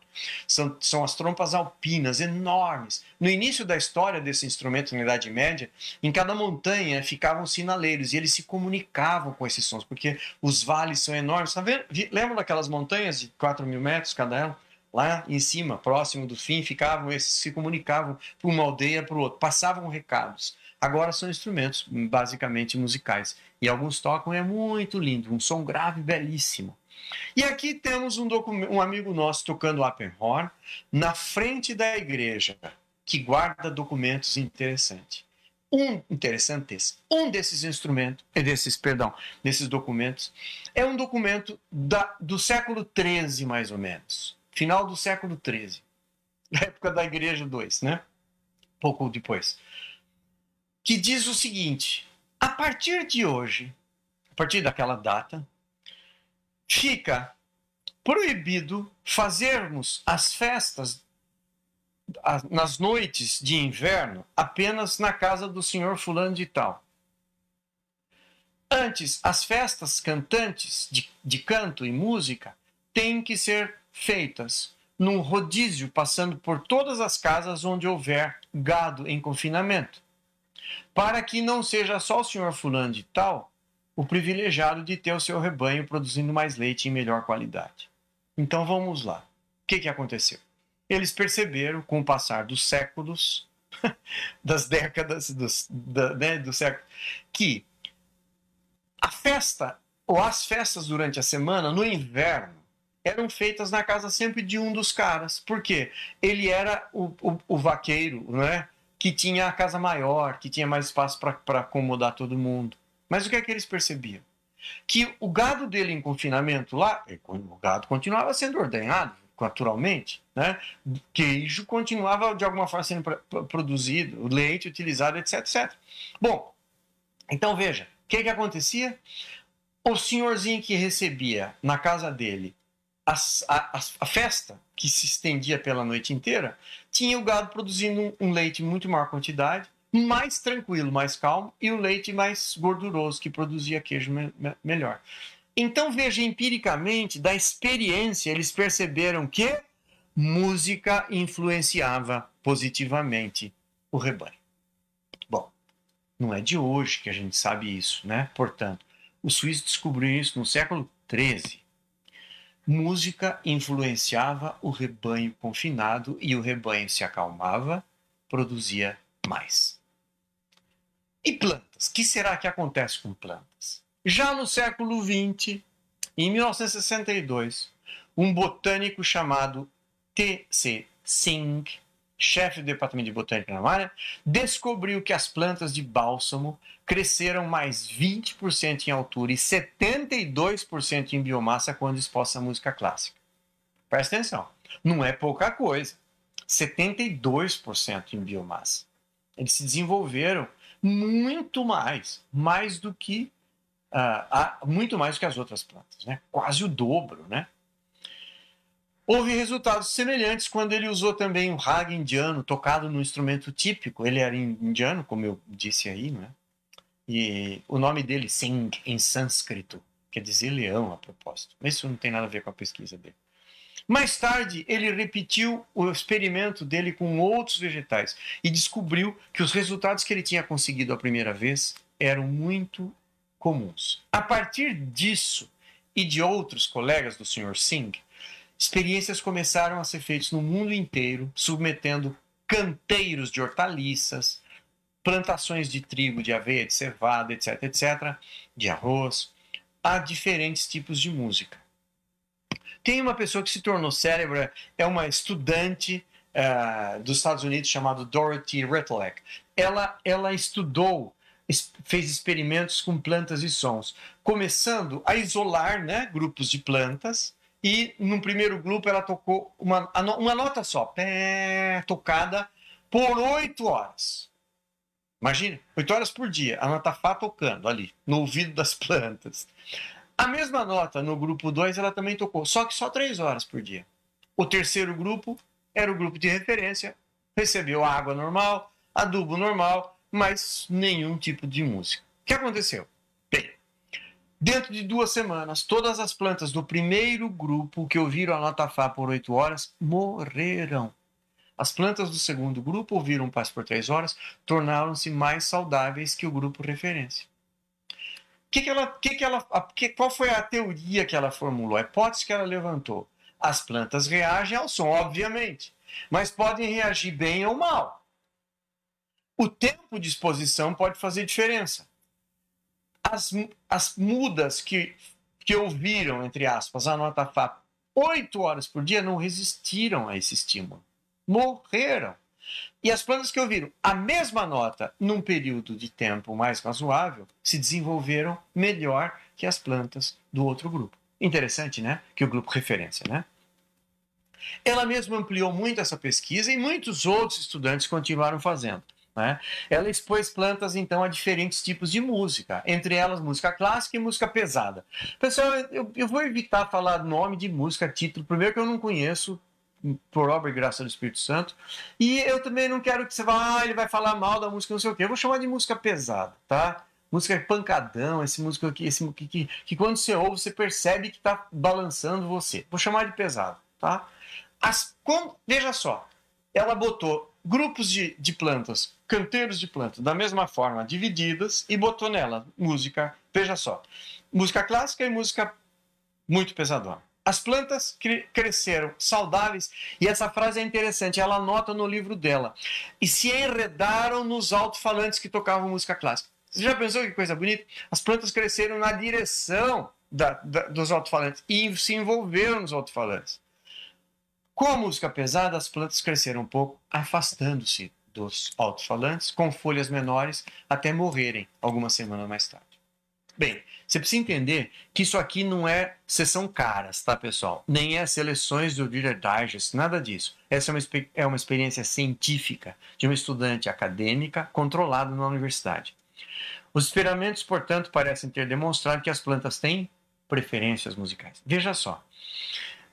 São, são as trompas alpinas enormes. No início da história desse instrumento na Idade Média, em cada montanha ficavam sinaleiros e eles se comunicavam com esses sons, porque os vales são enormes. Tá vendo? Lembram daquelas montanhas de 4 mil metros cada uma? Lá em cima, próximo do fim, ficavam esses, se comunicavam para uma aldeia para o outro, passavam recados. Agora são instrumentos basicamente musicais. E alguns tocam, é muito lindo, um som grave belíssimo. E aqui temos um, um amigo nosso tocando Appenhorn na frente da igreja, que guarda documentos interessantes. um interessantes. Um desses instrumentos, eh, desses, perdão, desses documentos, é um documento da, do século XIII, mais ou menos. Final do século XIII. época da Igreja II, né? Pouco depois. Que diz o seguinte: a partir de hoje, a partir daquela data, fica proibido fazermos as festas nas noites de inverno apenas na casa do senhor fulano de tal. Antes, as festas cantantes de, de canto e música têm que ser feitas num rodízio passando por todas as casas onde houver gado em confinamento, para que não seja só o senhor fulano de tal o privilegiado de ter o seu rebanho produzindo mais leite em melhor qualidade. Então vamos lá. O que, que aconteceu? Eles perceberam, com o passar dos séculos, das décadas, dos, da, né, do século, que a festa, ou as festas durante a semana, no inverno, eram feitas na casa sempre de um dos caras. Por quê? Ele era o, o, o vaqueiro, né? Que tinha a casa maior, que tinha mais espaço para acomodar todo mundo. Mas o que é que eles percebiam? Que o gado dele em confinamento lá, o gado continuava sendo ordenhado, naturalmente, né? Queijo continuava de alguma forma sendo produzido, leite utilizado, etc, etc. Bom, então veja, o que que acontecia? O senhorzinho que recebia na casa dele a, a, a, festa, que se estendia pela noite inteira, tinha o gado produzindo um, um leite em muito maior quantidade, mais tranquilo, mais calmo, e o leite mais gorduroso, que produzia queijo me, me, melhor. Então veja empiricamente, da experiência, eles perceberam que música influenciava positivamente o rebanho. Bom, não é de hoje que a gente sabe isso, né? Portanto, os suíços descobriram isso no século XIII. Música influenciava o rebanho confinado e o rebanho se acalmava, produzia mais. E plantas? O que será que acontece com plantas? Já no século XX, em 1962, um botânico chamado T.C. Singh, chefe do departamento de botânica na Maia, descobriu que as plantas de bálsamo cresceram mais 20% em altura e 72% em biomassa quando exposta à música clássica. Presta atenção, não é pouca coisa. 72% em biomassa. Eles se desenvolveram muito mais, mais do que uh, muito mais do que as outras plantas, né? Quase o dobro, né? Houve resultados semelhantes quando ele usou também o raga indiano, tocado no instrumento típico. Ele era indiano, como eu disse aí, né? E o nome dele, Singh, em sânscrito, quer dizer leão a propósito. Mas isso não tem nada a ver com a pesquisa dele. Mais tarde, ele repetiu o experimento dele com outros vegetais e descobriu que os resultados que ele tinha conseguido a primeira vez eram muito comuns. A partir disso e de outros colegas do Sr. Singh, experiências começaram a ser feitas no mundo inteiro, submetendo canteiros de hortaliças, plantações de trigo, de aveia, de cevada, etc., etc., de arroz, a diferentes tipos de música. Tem uma pessoa que se tornou célebre, é uma estudante uh, dos Estados Unidos chamada Dorothy Rittelek. Ela, ela estudou fez experimentos com plantas e sons, começando a isolar né, grupos de plantas. E no primeiro grupo ela tocou uma, uma nota só, pé, tocada por oito horas. Imagina, oito horas por dia, a nota Fá tocando ali, no ouvido das plantas. A mesma nota no grupo 2 ela também tocou, só que só três horas por dia. O terceiro grupo era o grupo de referência, recebeu água normal, adubo normal, mas nenhum tipo de música. O que aconteceu? Bem, dentro de duas semanas, todas as plantas do primeiro grupo que ouviram a nota Fá por oito horas morreram. As plantas do segundo grupo ouviram Paz por três horas, tornaram-se mais saudáveis que o grupo referência. Que que ela, que que ela, que, qual foi a teoria que ela formulou? A hipótese que ela levantou? As plantas reagem ao som, obviamente, mas podem reagir bem ou mal. O tempo de exposição pode fazer diferença. As, as mudas que, que ouviram, entre aspas, a nota Fá oito horas por dia não resistiram a esse estímulo. Morreram. E as plantas que ouviram a mesma nota num período de tempo mais razoável se desenvolveram melhor que as plantas do outro grupo. Interessante, né? Que o grupo referência, né? Ela mesma ampliou muito essa pesquisa e muitos outros estudantes continuaram fazendo. Né? Ela expôs plantas, então, a diferentes tipos de música, entre elas música clássica e música pesada. Pessoal, eu, eu vou evitar falar nome de música, título, primeiro que eu não conheço, por obra e graça do Espírito Santo, e eu também não quero que você vá, ah, ele vai falar mal da música, não sei o quê. Eu vou chamar de música pesada, tá? Música pancadão, esse música aqui, esse que, que, que quando você ouve, você percebe que está balançando você. Vou chamar de pesado, tá? As, como, veja só, ela botou grupos de, de plantas, canteiros de plantas, da mesma forma, divididas, e botou nela música, veja só, música clássica e música muito pesadona. As plantas cre cresceram saudáveis, e essa frase é interessante, ela anota no livro dela. E se enredaram nos alto-falantes que tocavam música clássica. Você já pensou que coisa bonita? As plantas cresceram na direção da, da, dos alto-falantes e se envolveram nos alto-falantes. Com a música pesada, as plantas cresceram um pouco, afastando-se dos alto-falantes, com folhas menores, até morrerem algumas semanas mais tarde. Bem, você precisa entender que isso aqui não é sessão caras, tá, pessoal? Nem é seleções do Reader Digest, nada disso. Essa é uma, é uma experiência científica de uma estudante acadêmica controlada na universidade. Os experimentos, portanto, parecem ter demonstrado que as plantas têm preferências musicais. Veja só.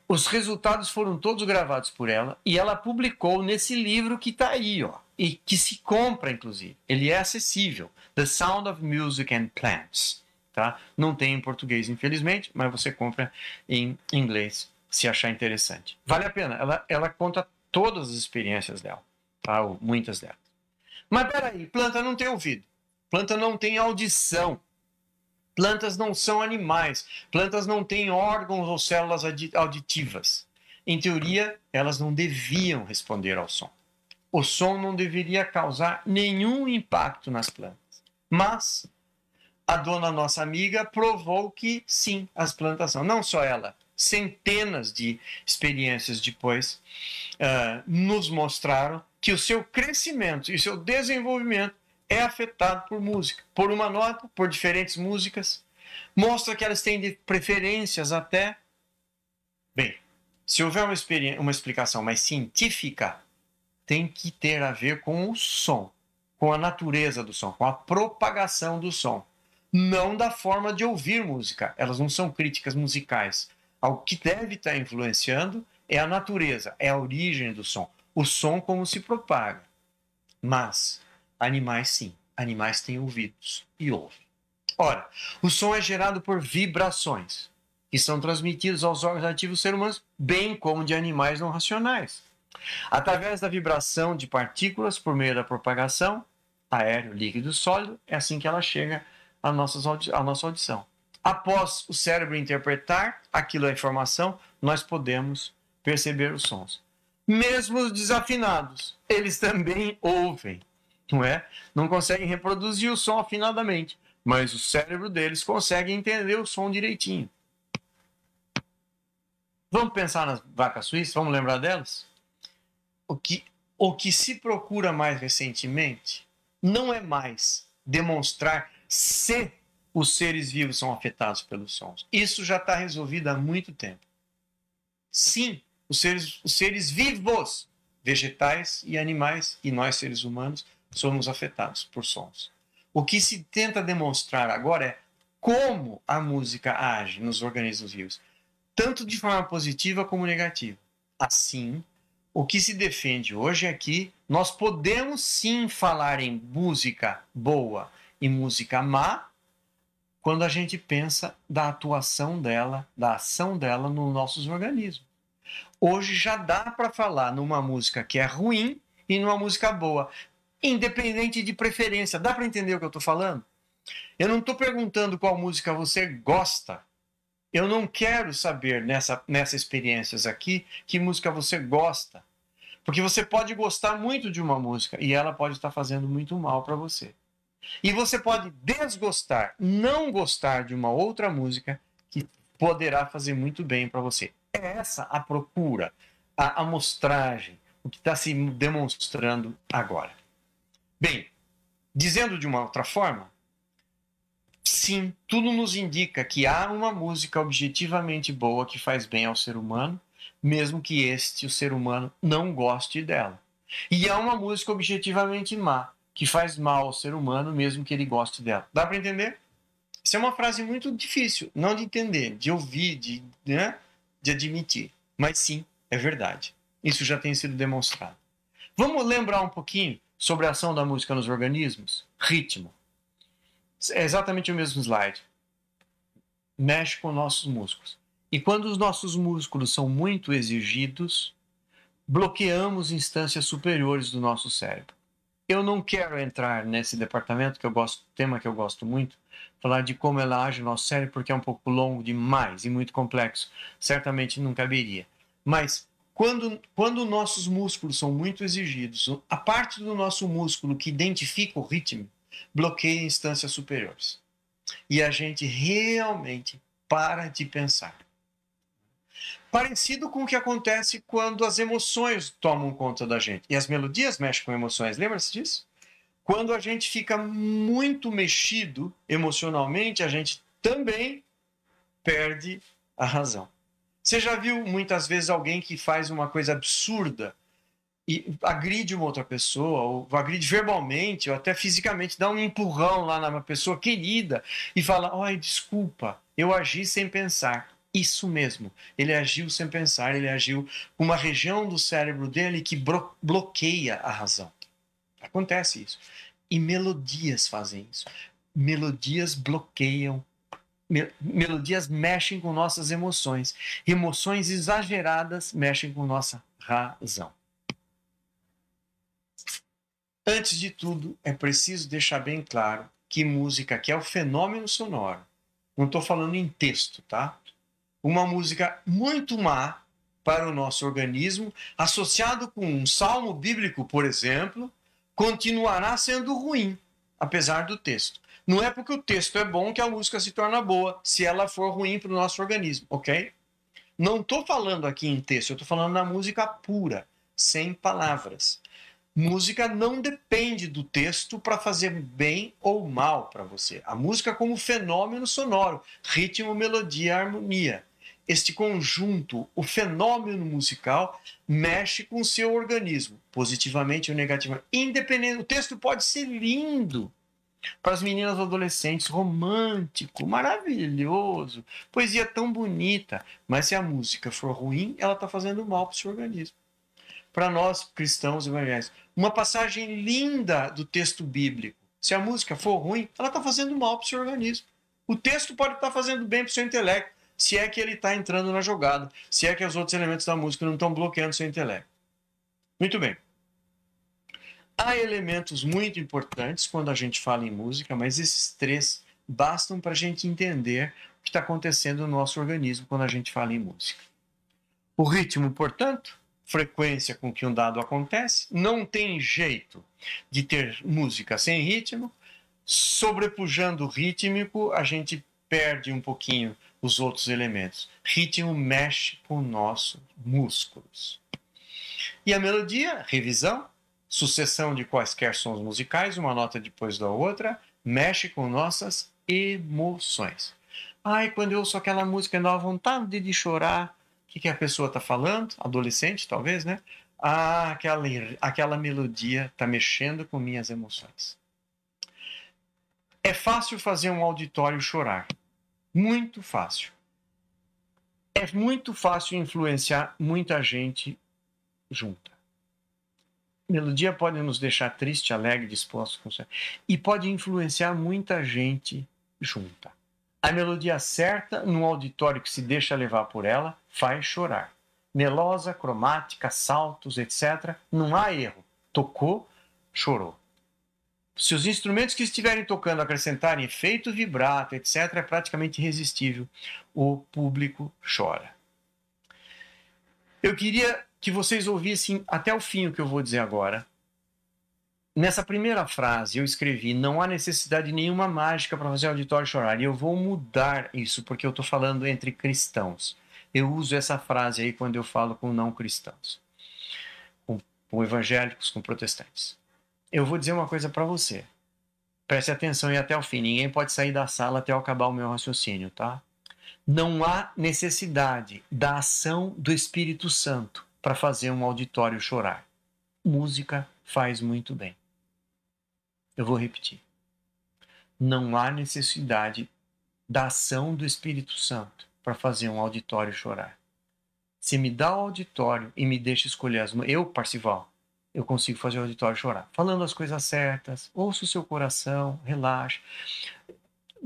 Os resultados foram todos gravados por ela e ela publicou nesse livro que está aí, ó, e que se compra, inclusive. Ele é acessível. The Sound of Music and Plants. Tá? Não tem em português, infelizmente, mas você compra em inglês se achar interessante. Vale a pena. Ela, ela conta todas as experiências dela, tá? Ou muitas delas. Mas peraí, planta não tem ouvido. Planta não tem audição. Plantas não são animais. Plantas não têm órgãos ou células auditivas. Em teoria, elas não deviam responder ao som. O som não deveria causar nenhum impacto nas plantas. Mas a dona nossa amiga provou que sim, as plantas são. Não só ela, centenas de experiências depois uh, nos mostraram que o seu crescimento e seu desenvolvimento é afetado por música, por uma nota, por diferentes músicas. Mostra que elas têm preferências até. Bem, se houver uma, uma explicação mais científica, tem que ter a ver com o som, com a natureza do som, com a propagação do som. Não da forma de ouvir música. Elas não são críticas musicais. O que deve estar influenciando é a natureza, é a origem do som. O som como se propaga. Mas Animais, sim. Animais têm ouvidos e ouvem. Ora, o som é gerado por vibrações, que são transmitidos aos órgãos ativos seres humanos, bem como de animais não racionais. Através da vibração de partículas por meio da propagação, aéreo, líquido sólido, é assim que ela chega à nossa, à nossa audição. Após o cérebro interpretar aquilo a informação, nós podemos perceber os sons. Mesmo os desafinados, eles também ouvem não é? Não conseguem reproduzir o som afinadamente, mas o cérebro deles consegue entender o som direitinho. Vamos pensar nas vacas suíças? Vamos lembrar delas? O que, o que se procura mais recentemente não é mais demonstrar se os seres vivos são afetados pelos sons. Isso já está resolvido há muito tempo. Sim, os seres, os seres vivos, vegetais e animais, e nós seres humanos, somos afetados por sons. O que se tenta demonstrar agora é como a música age nos organismos vivos, tanto de forma positiva como negativa. Assim, o que se defende hoje é que nós podemos sim falar em música boa e música má quando a gente pensa da atuação dela, da ação dela nos nossos organismos. Hoje já dá para falar numa música que é ruim e numa música boa independente de preferência. Dá para entender o que eu estou falando? Eu não estou perguntando qual música você gosta. Eu não quero saber nessa, nessas experiências aqui que música você gosta. Porque você pode gostar muito de uma música e ela pode estar fazendo muito mal para você. E você pode desgostar, não gostar de uma outra música que poderá fazer muito bem para você. É essa a procura, a amostragem, o que está se demonstrando agora. Bem, dizendo de uma outra forma, sim, tudo nos indica que há uma música objetivamente boa que faz bem ao ser humano, mesmo que este, o ser humano, não goste dela. E há uma música objetivamente má que faz mal ao ser humano, mesmo que ele goste dela. Dá para entender? Isso é uma frase muito difícil, não de entender, de ouvir, de, né, de admitir. Mas sim, é verdade. Isso já tem sido demonstrado. Vamos lembrar um pouquinho sobre a ação da música nos organismos? Ritmo. É exatamente o mesmo slide. Mexe com nossos músculos. E quando os nossos músculos são muito exigidos, bloqueamos instâncias superiores do nosso cérebro. Eu não quero entrar nesse departamento que eu gosto, tema que eu gosto muito, falar de como ela age no nosso cérebro, porque é um pouco longo demais e muito complexo. Certamente não caberia. Mas quando, quando nossos músculos são muito exigidos, a parte do nosso músculo que identifica o ritmo bloqueia instâncias superiores. E a gente realmente para de pensar. Parecido com o que acontece quando as emoções tomam conta da gente. E as melodias mexem com emoções, lembra-se disso? Quando a gente fica muito mexido emocionalmente, a gente também perde a razão. Você já viu muitas vezes alguém que faz uma coisa absurda e agride uma outra pessoa, ou agride verbalmente, ou até fisicamente, dá um empurrão lá na pessoa querida e fala: Ai, desculpa, eu agi sem pensar. Isso mesmo, ele agiu sem pensar, ele agiu com uma região do cérebro dele que bloqueia a razão. Acontece isso. E melodias fazem isso. Melodias bloqueiam melodias mexem com nossas emoções. Emoções exageradas mexem com nossa razão. Antes de tudo, é preciso deixar bem claro que música que é o fenômeno sonoro. Não estou falando em texto, tá? Uma música muito má para o nosso organismo, associado com um salmo bíblico, por exemplo, continuará sendo ruim, apesar do texto. Não é porque o texto é bom que a música se torna boa, se ela for ruim para o nosso organismo, ok? Não estou falando aqui em texto, eu estou falando na música pura, sem palavras. Música não depende do texto para fazer bem ou mal para você. A música como fenômeno sonoro, ritmo, melodia, harmonia. Este conjunto, o fenômeno musical, mexe com o seu organismo, positivamente ou negativamente. Independente, o texto pode ser lindo, para as meninas adolescentes, romântico, maravilhoso, poesia tão bonita, mas se a música for ruim, ela está fazendo mal para o seu organismo. Para nós cristãos evangélicos, uma passagem linda do texto bíblico, se a música for ruim, ela está fazendo mal para o seu organismo. O texto pode estar tá fazendo bem para o seu intelecto, se é que ele está entrando na jogada, se é que os outros elementos da música não estão bloqueando seu intelecto. Muito bem. Há elementos muito importantes quando a gente fala em música, mas esses três bastam para a gente entender o que está acontecendo no nosso organismo quando a gente fala em música. O ritmo, portanto, frequência com que um dado acontece, não tem jeito de ter música sem ritmo. Sobrepujando o rítmico, a gente perde um pouquinho os outros elementos. Ritmo mexe com nossos músculos. E a melodia, revisão, sucessão de quaisquer sons musicais, uma nota depois da outra, mexe com nossas emoções. Ai, quando eu ouço aquela música, dá vontade de chorar. O que, que a pessoa está falando? Adolescente, talvez, né? Ah, aquela, aquela melodia está mexendo com minhas emoções. É fácil fazer um auditório chorar. Muito fácil. É muito fácil influenciar muita gente junta melodia pode nos deixar triste, alegre, disposto. E pode influenciar muita gente junta. A melodia certa, num auditório que se deixa levar por ela, faz chorar. Melosa, cromática, saltos, etc. Não há erro. Tocou, chorou. Se os instrumentos que estiverem tocando acrescentarem efeito vibrato, etc., é praticamente irresistível. O público chora. Eu queria que vocês ouvissem até o fim o que eu vou dizer agora. Nessa primeira frase eu escrevi: não há necessidade de nenhuma mágica para fazer o auditório chorar. E eu vou mudar isso porque eu estou falando entre cristãos. Eu uso essa frase aí quando eu falo com não cristãos. Com com evangélicos, com protestantes. Eu vou dizer uma coisa para você. Preste atenção e até o fim. Ninguém pode sair da sala até eu acabar o meu raciocínio, tá? Não há necessidade da ação do Espírito Santo para fazer um auditório chorar. Música faz muito bem. Eu vou repetir. Não há necessidade da ação do Espírito Santo para fazer um auditório chorar. Se me dá o auditório e me deixa escolher as eu, Parcival, eu consigo fazer o auditório chorar. Falando as coisas certas, ouça o seu coração, relaxa.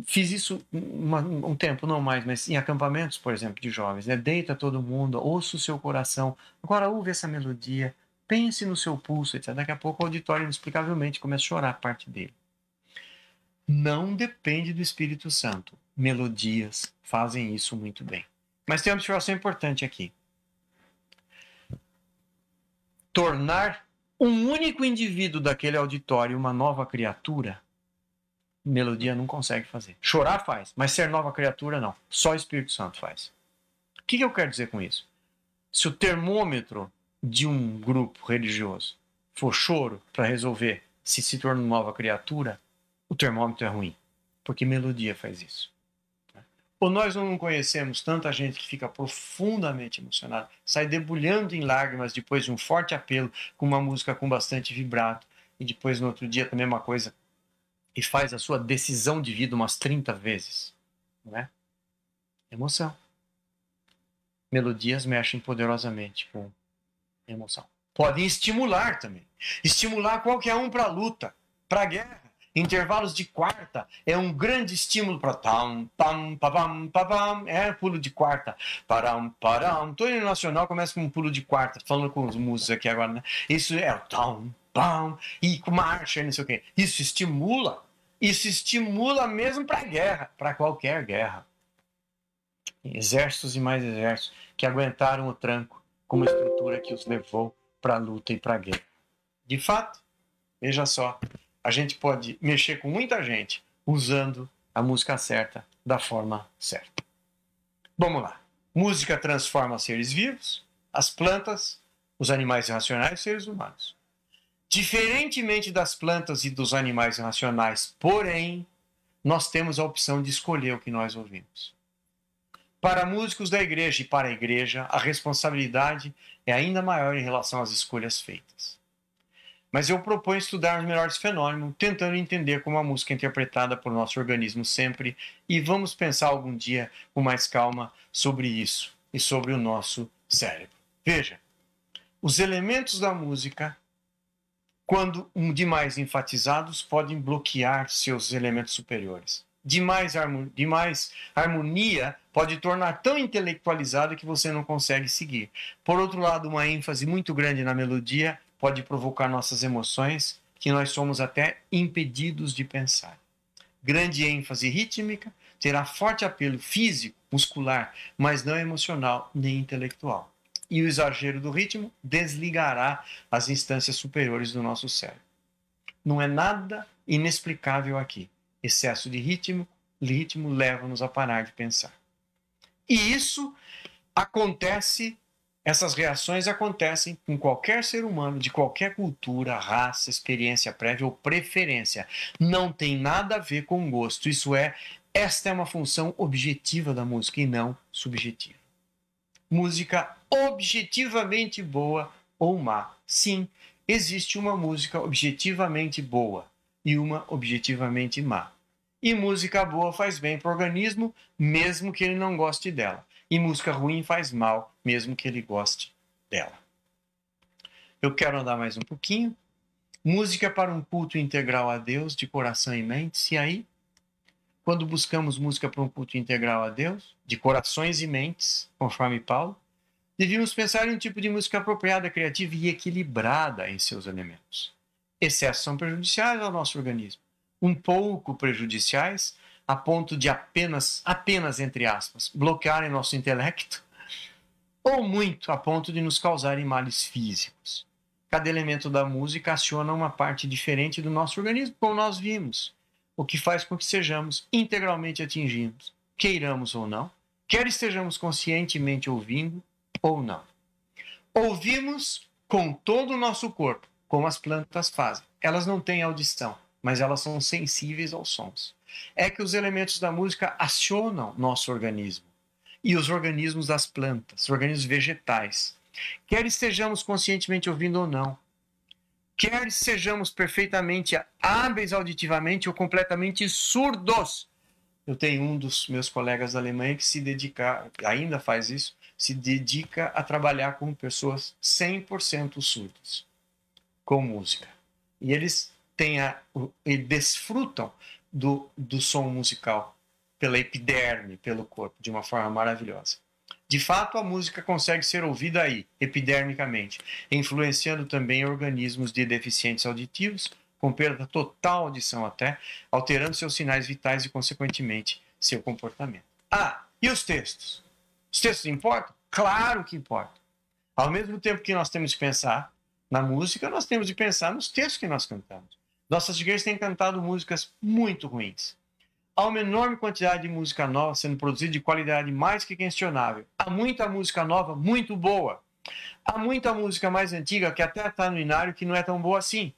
Fiz isso uma, um tempo, não mais, mas em acampamentos, por exemplo, de jovens. Né? Deita todo mundo, ouça o seu coração. Agora ouve essa melodia, pense no seu pulso, etc. Daqui a pouco o auditório, inexplicavelmente, começa a chorar parte dele. Não depende do Espírito Santo. Melodias fazem isso muito bem. Mas tem uma observação importante aqui tornar um único indivíduo daquele auditório uma nova criatura, melodia não consegue fazer. Chorar faz, mas ser nova criatura não. Só o Espírito Santo faz. O que, eu quero dizer com isso? Se o termômetro de um grupo religioso for choro para resolver se se torna uma nova criatura, o termômetro é ruim, porque melodia faz isso. Ou nós não conhecemos tanta gente que fica profundamente emocionada, sai debulhando em lágrimas depois de um forte apelo com uma música com bastante vibrato, e depois no outro dia também uma coisa, e faz a sua decisão de vida umas 30 vezes. Não é? Emoção. Melodias mexem poderosamente com emoção. Podem estimular também. Estimular qualquer um para a luta, para a guerra Intervalos de quarta é um grande estímulo para tam, pam, pam, pam, é pulo de quarta. Param, param. Todo hino nacional começa com um pulo de quarta, falando com os músicos aqui agora, né? Isso é o tam, pam, e com marcha, não sei o quê. Isso estimula. Isso estimula mesmo para guerra, para qualquer guerra. Exércitos e mais exércitos que aguentaram o tranco com uma estrutura que os levou para a luta e para a guerra. De fato, veja só, a gente pode mexer com muita gente usando a música certa da forma certa. Vamos lá. Música transforma seres vivos, as plantas, os animais irracionais seres humanos. Diferentemente das plantas e dos animais irracionais, porém, nós temos a opção de escolher o que nós ouvimos. Para músicos da igreja e para a igreja, a responsabilidade é ainda maior em relação às escolhas feitas. Mas eu proponho estudar os melhores fenômenos, tentando entender como a música é interpretada por nosso organismo sempre, e vamos pensar algum dia com mais calma sobre isso e sobre o nosso cérebro. Veja, os elementos da música, quando demais enfatizados, podem bloquear seus elementos superiores. Demais, demais harmonia pode tornar tão intelectualizada que você não consegue seguir. Por outro lado, uma ênfase muito grande na melodia pode provocar nossas emoções que nós somos até impedidos de pensar. Grande ênfase rítmica terá forte apelo físico, muscular, mas não emocional nem intelectual. E o exagero do ritmo desligará as instâncias superiores do nosso cérebro. Não é nada inexplicável aqui. Excesso de ritmo, ritmo leva-nos a parar de pensar. E isso acontece essas reações acontecem com qualquer ser humano, de qualquer cultura, raça, experiência prévia ou preferência. Não tem nada a ver com gosto. Isso é, esta é uma função objetiva da música e não subjetiva. Música objetivamente boa ou má. Sim, existe uma música objetivamente boa e uma objetivamente má. E música boa faz bem para o organismo, mesmo que ele não goste dela. E música ruim faz mal, mesmo que ele goste dela. Eu quero andar mais um pouquinho. Música para um culto integral a Deus, de coração e mente. E aí, quando buscamos música para um culto integral a Deus, de corações e mentes, conforme Paulo, devíamos pensar em um tipo de música apropriada, criativa e equilibrada em seus elementos. Excessos são prejudiciais ao nosso organismo. Um pouco prejudiciais, a ponto de apenas, apenas entre aspas, bloquearem nosso intelecto, ou muito a ponto de nos causarem males físicos. Cada elemento da música aciona uma parte diferente do nosso organismo, como nós vimos, o que faz com que sejamos integralmente atingidos, queiramos ou não, quer estejamos conscientemente ouvindo ou não. Ouvimos com todo o nosso corpo, como as plantas fazem. Elas não têm audição, mas elas são sensíveis aos sons. É que os elementos da música acionam nosso organismo e os organismos das plantas, os organismos vegetais. Quer estejamos conscientemente ouvindo ou não, quer sejamos perfeitamente hábeis auditivamente ou completamente surdos. Eu tenho um dos meus colegas da Alemanha que se dedica, ainda faz isso, se dedica a trabalhar com pessoas 100% surdas, com música. E eles têm a, e desfrutam do, do som musical pela epiderme, pelo corpo, de uma forma maravilhosa. De fato, a música consegue ser ouvida aí, epidermicamente, influenciando também organismos de deficientes auditivos, com perda total audição até, alterando seus sinais vitais e, consequentemente, seu comportamento. Ah, e os textos? Os textos importam? Claro que importam. Ao mesmo tempo que nós temos que pensar na música, nós temos de pensar nos textos que nós cantamos. Nossas igrejas têm cantado músicas muito ruins. Há uma enorme quantidade de música nova sendo produzida de qualidade mais que questionável. Há muita música nova muito boa. Há muita música mais antiga que até está no inário que não é tão boa assim.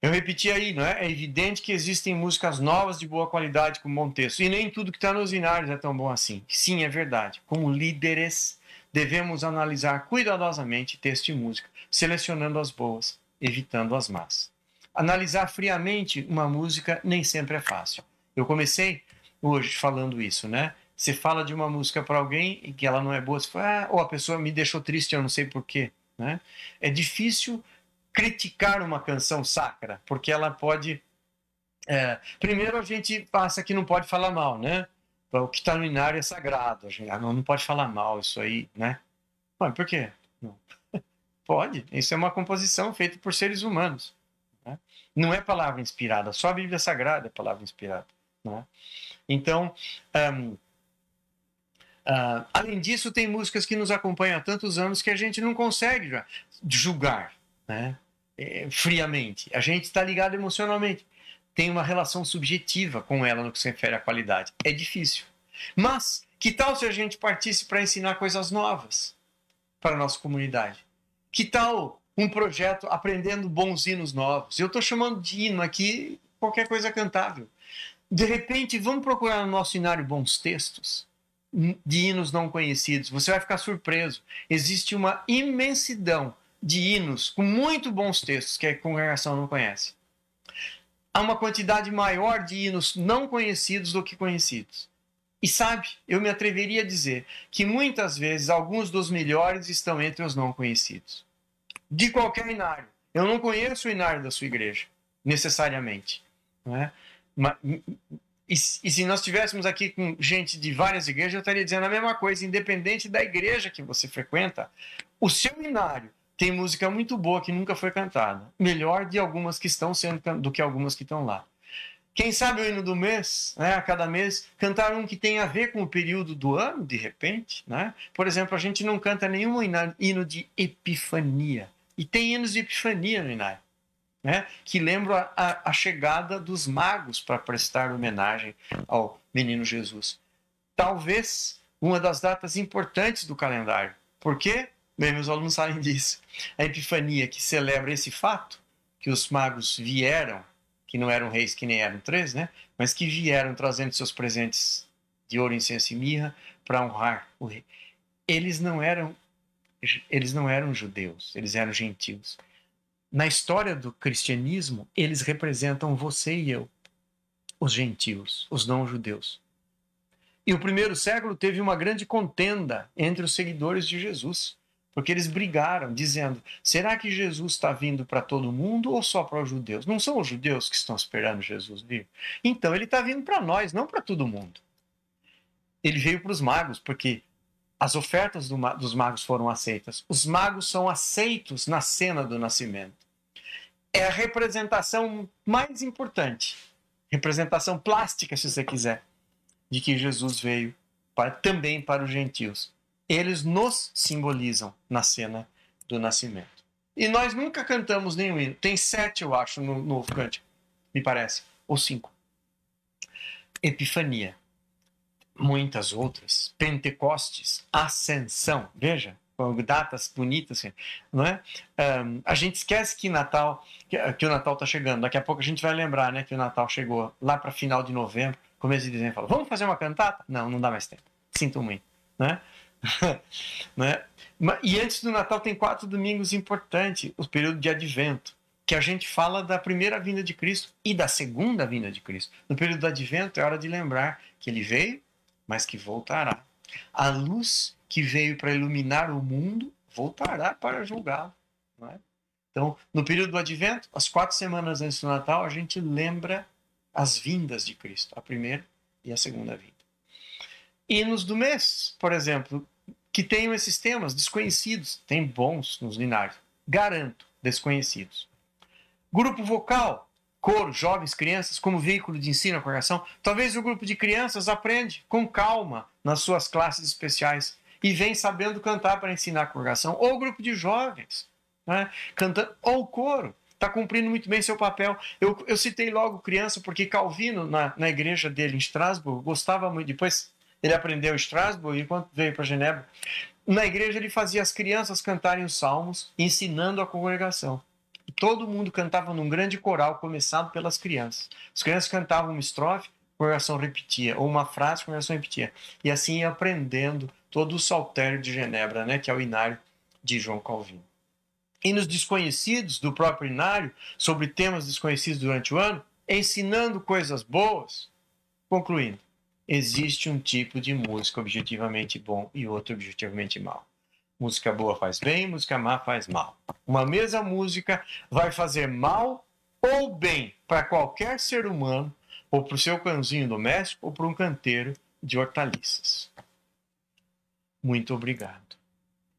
Eu repeti aí, não é? É evidente que existem músicas novas de boa qualidade com bom texto. E nem tudo que está nos inários é tão bom assim. Sim, é verdade. Como líderes, devemos analisar cuidadosamente texto e música, selecionando as boas, evitando as más. Analisar friamente uma música nem sempre é fácil. Eu comecei hoje falando isso, né? Você fala de uma música para alguém e que ela não é boa, você fala, ah, ou a pessoa me deixou triste, eu não sei porquê. Né? É difícil criticar uma canção sacra, porque ela pode. É, primeiro, a gente passa que não pode falar mal, né? O que está no inário é sagrado. A gente, ah, não, não pode falar mal isso aí, né? Mas por quê? Não. Pode. Isso é uma composição feita por seres humanos. Né? Não é palavra inspirada. Só a Bíblia Sagrada é palavra inspirada. Né? Então, um, uh, ah, além disso, tem músicas que nos acompanham há tantos anos que a gente não consegue julgar. Né? é, friamente. A gente está ligado emocionalmente. Tem uma relação subjetiva com ela no que se refere à qualidade. É difícil. Mas, que tal se a gente partisse para ensinar coisas novas para a nossa comunidade? Que tal um projeto aprendendo bons hinos novos? Eu estou chamando de hino aqui qualquer coisa cantável. De repente, vamos procurar no nosso inário bons textos de hinos não conhecidos. Você vai ficar surpreso. Existe uma imensidão de hinos com muito bons textos que a congregação não conhece. Há uma quantidade maior de hinos não conhecidos do que conhecidos. E sabe, eu me atreveria a dizer que muitas vezes alguns dos melhores estão entre os não conhecidos. De qualquer inário. Eu não conheço o inário da sua igreja, necessariamente. É? e, e se nós estivéssemos aqui com gente de várias igrejas, eu estaria dizendo a mesma coisa, independente da igreja que você frequenta, o seu inário tem música muito boa que nunca foi cantada. Melhor de algumas que estão sendo do que algumas que estão lá. Quem sabe o hino do mês, né, a cada mês, cantar um que tem a ver com o período do ano, de repente. Né? Por exemplo, a gente não canta nenhum hino de epifania. E tem hinos de epifania no Inário, né? que lembram a, a, a chegada dos magos para prestar homenagem ao menino Jesus. Talvez uma das datas importantes do calendário. Por quê? Bem, meus alunos sabem disso. A Epifania, que celebra esse fato, que os magos vieram, que não eram reis que nem eram três, né? Mas que vieram trazendo seus presentes de ouro, incenso e mirra para honrar o rei. Eles não eram eles não eram judeus, eles eram gentios. Na história do cristianismo, eles representam você e eu, os gentios, os não judeus. E o primeiro século teve uma grande contenda entre os seguidores de Jesus. Porque eles brigaram, dizendo: será que Jesus está vindo para todo mundo ou só para os judeus? Não são os judeus que estão esperando Jesus vir? Então ele está vindo para nós, não para todo mundo. Ele veio para os magos, porque as ofertas do, dos magos foram aceitas. Os magos são aceitos na cena do nascimento. É a representação mais importante, representação plástica, se você quiser, de que Jesus veio para, também para os gentios eles nos simbolizam na cena do nascimento. E nós nunca cantamos nenhum hino. Tem sete, eu acho, no Novo Cântico, me parece, ou cinco. Epifania. Muitas outras. Pentecostes. Ascensão. Veja, datas bonitas, assim, não é? Um, a gente esquece que Natal, que, que o Natal está chegando. Daqui a pouco a gente vai lembrar, né, que o Natal chegou lá para final de novembro, começo de dezembro, vamos fazer uma cantata? Não, não dá mais tempo. Sinto muito, né? né? E antes do Natal tem quatro domingos importantes, o período de Advento, que a gente fala da primeira vinda de Cristo e da segunda vinda de Cristo. No período do Advento é hora de lembrar que ele veio, mas que voltará. A luz que veio para iluminar o mundo voltará para julgá-lo. É? Então, no período do Advento, as quatro semanas antes do Natal, a gente lembra as vindas de Cristo, a primeira e a segunda vinda. Hinos do mês, por exemplo, que tenham esses temas desconhecidos, tem bons nos linários, garanto, desconhecidos. Grupo vocal, coro, jovens, crianças, como veículo de ensino à congregação. Talvez o grupo de crianças aprende com calma nas suas classes especiais e vem sabendo cantar para ensinar a congregação, ou o grupo de jovens, né? cantando, ou o coro, está cumprindo muito bem seu papel. Eu, eu citei logo criança porque Calvino, na, na igreja dele em Estrasburgo, gostava muito, depois ele aprendeu Estrasburgo e quando veio para Genebra, na igreja ele fazia as crianças cantarem os salmos, ensinando a congregação. E todo mundo cantava num grande coral, começado pelas crianças. As crianças cantavam uma estrofe, a congregação repetia, ou uma frase, a congregação repetia. E assim ia aprendendo todo o saltério de Genebra, né, que é o inário de João Calvino. E nos desconhecidos do próprio inário, sobre temas desconhecidos durante o ano, ensinando coisas boas, concluindo, existe um tipo de música objetivamente bom e outro objetivamente mal. Música boa faz bem, música má faz mal. Uma mesma música vai fazer mal ou bem para qualquer ser humano, ou para o seu cãozinho doméstico, ou para um canteiro de hortaliças. Muito obrigado.